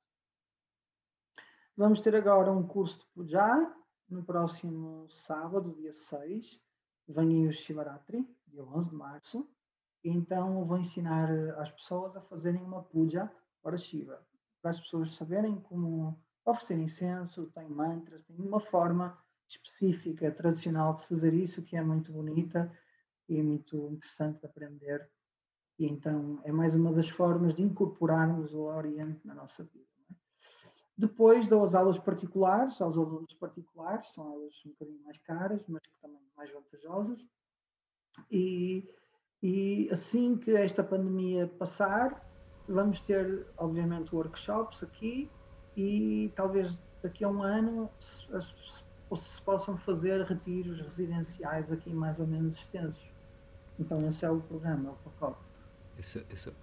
Vamos ter agora um curso de Puja, no próximo sábado, dia 6, vem o Shivaratri, dia 11 de março, então vou ensinar as pessoas a fazerem uma puja para Shiva, para as pessoas saberem como, oferecer incenso, tem mantras, tem uma forma específica, tradicional de fazer isso, que é muito bonita e muito interessante de aprender. E então é mais uma das formas de incorporarmos o Oriente na nossa vida. É? Depois dou as aulas particulares, aos alunos particulares, são aulas um bocadinho mais caras, mas também mais vantajosas. E, e assim que esta pandemia passar, vamos ter, obviamente, workshops aqui e talvez daqui a um ano se possam fazer retiros residenciais aqui mais ou menos extensos. Então esse é o programa, é o pacote. Isso, isso.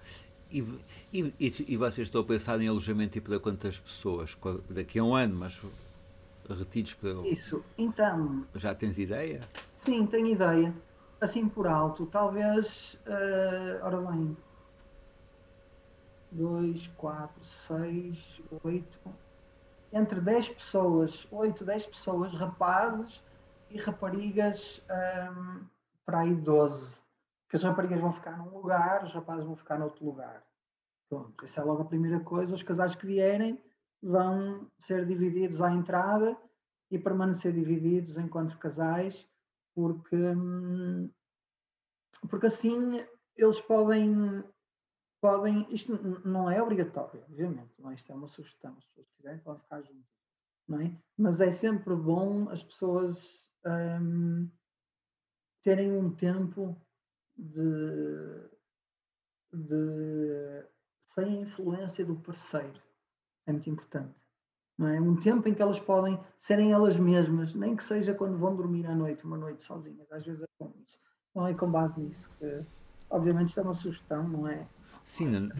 E, e, e, vocês estão a pensar em alojamento tipo para quantas pessoas? Daqui a um ano, mas retidos para. Isso, então. Já tens ideia? Sim, tenho ideia. Assim por alto, talvez. Uh, ora bem. 2, 4, 6, 8 entre 10 pessoas, 8, 10 pessoas, rapazes e raparigas um, para aí 12. Que as raparigas vão ficar num lugar, os rapazes vão ficar noutro lugar. Pronto, essa é logo a primeira coisa. Os casais que vierem vão ser divididos à entrada e permanecer divididos enquanto casais, porque, hum, porque assim eles podem podem, isto não é obrigatório, obviamente, não é? isto é uma sugestão, as pessoas quiserem podem ficar juntas, não é? Mas é sempre bom as pessoas um, terem um tempo de, de sem a influência do parceiro, é muito importante. Não é? Um tempo em que elas podem serem elas mesmas, nem que seja quando vão dormir à noite, uma noite sozinhas, às vezes é bom isso. Não é com base nisso que, obviamente, isto é uma sugestão, não é? Sim,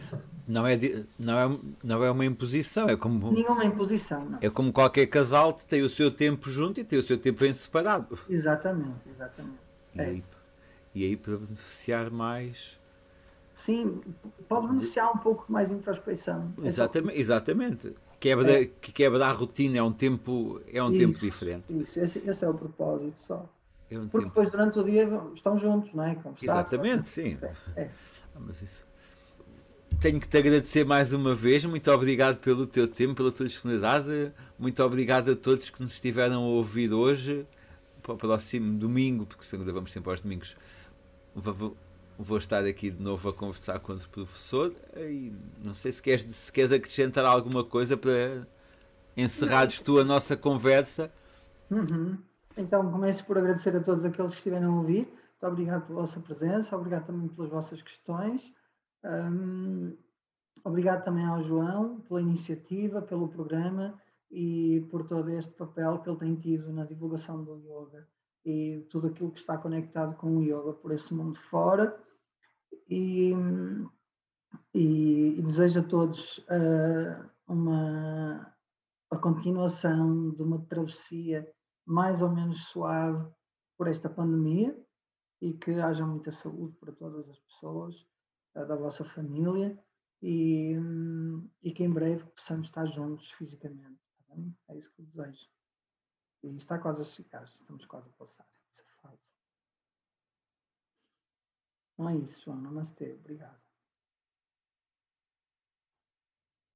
não é, não é, não é uma imposição, é como. Nenhuma imposição, não. É como qualquer casal que tem o seu tempo junto e tem o seu tempo em separado. Exatamente, exatamente. E, é. aí, e aí para beneficiar mais. Sim, pode beneficiar um pouco mais introspecção. Exatamente, é exatamente. Quebra, é. Que quebra a rotina, é um tempo, é um isso, tempo diferente. Isso, esse, esse, é o propósito só. É um Porque tempo... depois durante o dia estão juntos, não é? Conversar, Exatamente, sim. É, é. Ah, mas isso tenho que te agradecer mais uma vez. Muito obrigado pelo teu tempo, pela tua disponibilidade. Muito obrigado a todos que nos estiveram a ouvir hoje. Para o próximo domingo, porque gravamos sempre aos domingos, vou, estar aqui de novo a conversar com o professor. E não sei se queres, se queres acrescentar alguma coisa para encerrares tu a nossa conversa. Uhum. Então começo por agradecer a todos aqueles que estiveram a ouvir. Muito obrigado pela vossa presença, obrigado também pelas vossas questões. Um, obrigado também ao João pela iniciativa, pelo programa e por todo este papel que ele tem tido na divulgação do yoga e tudo aquilo que está conectado com o yoga por esse mundo fora. E, e, e desejo a todos uh, uma a continuação de uma travessia mais ou menos suave por esta pandemia e que haja muita saúde para todas as pessoas da vossa família e, e que em breve possamos estar juntos fisicamente. Tá é isso que eu desejo. E está quase a chegar, estamos quase a passar Não é isso. Namastê. Obrigado.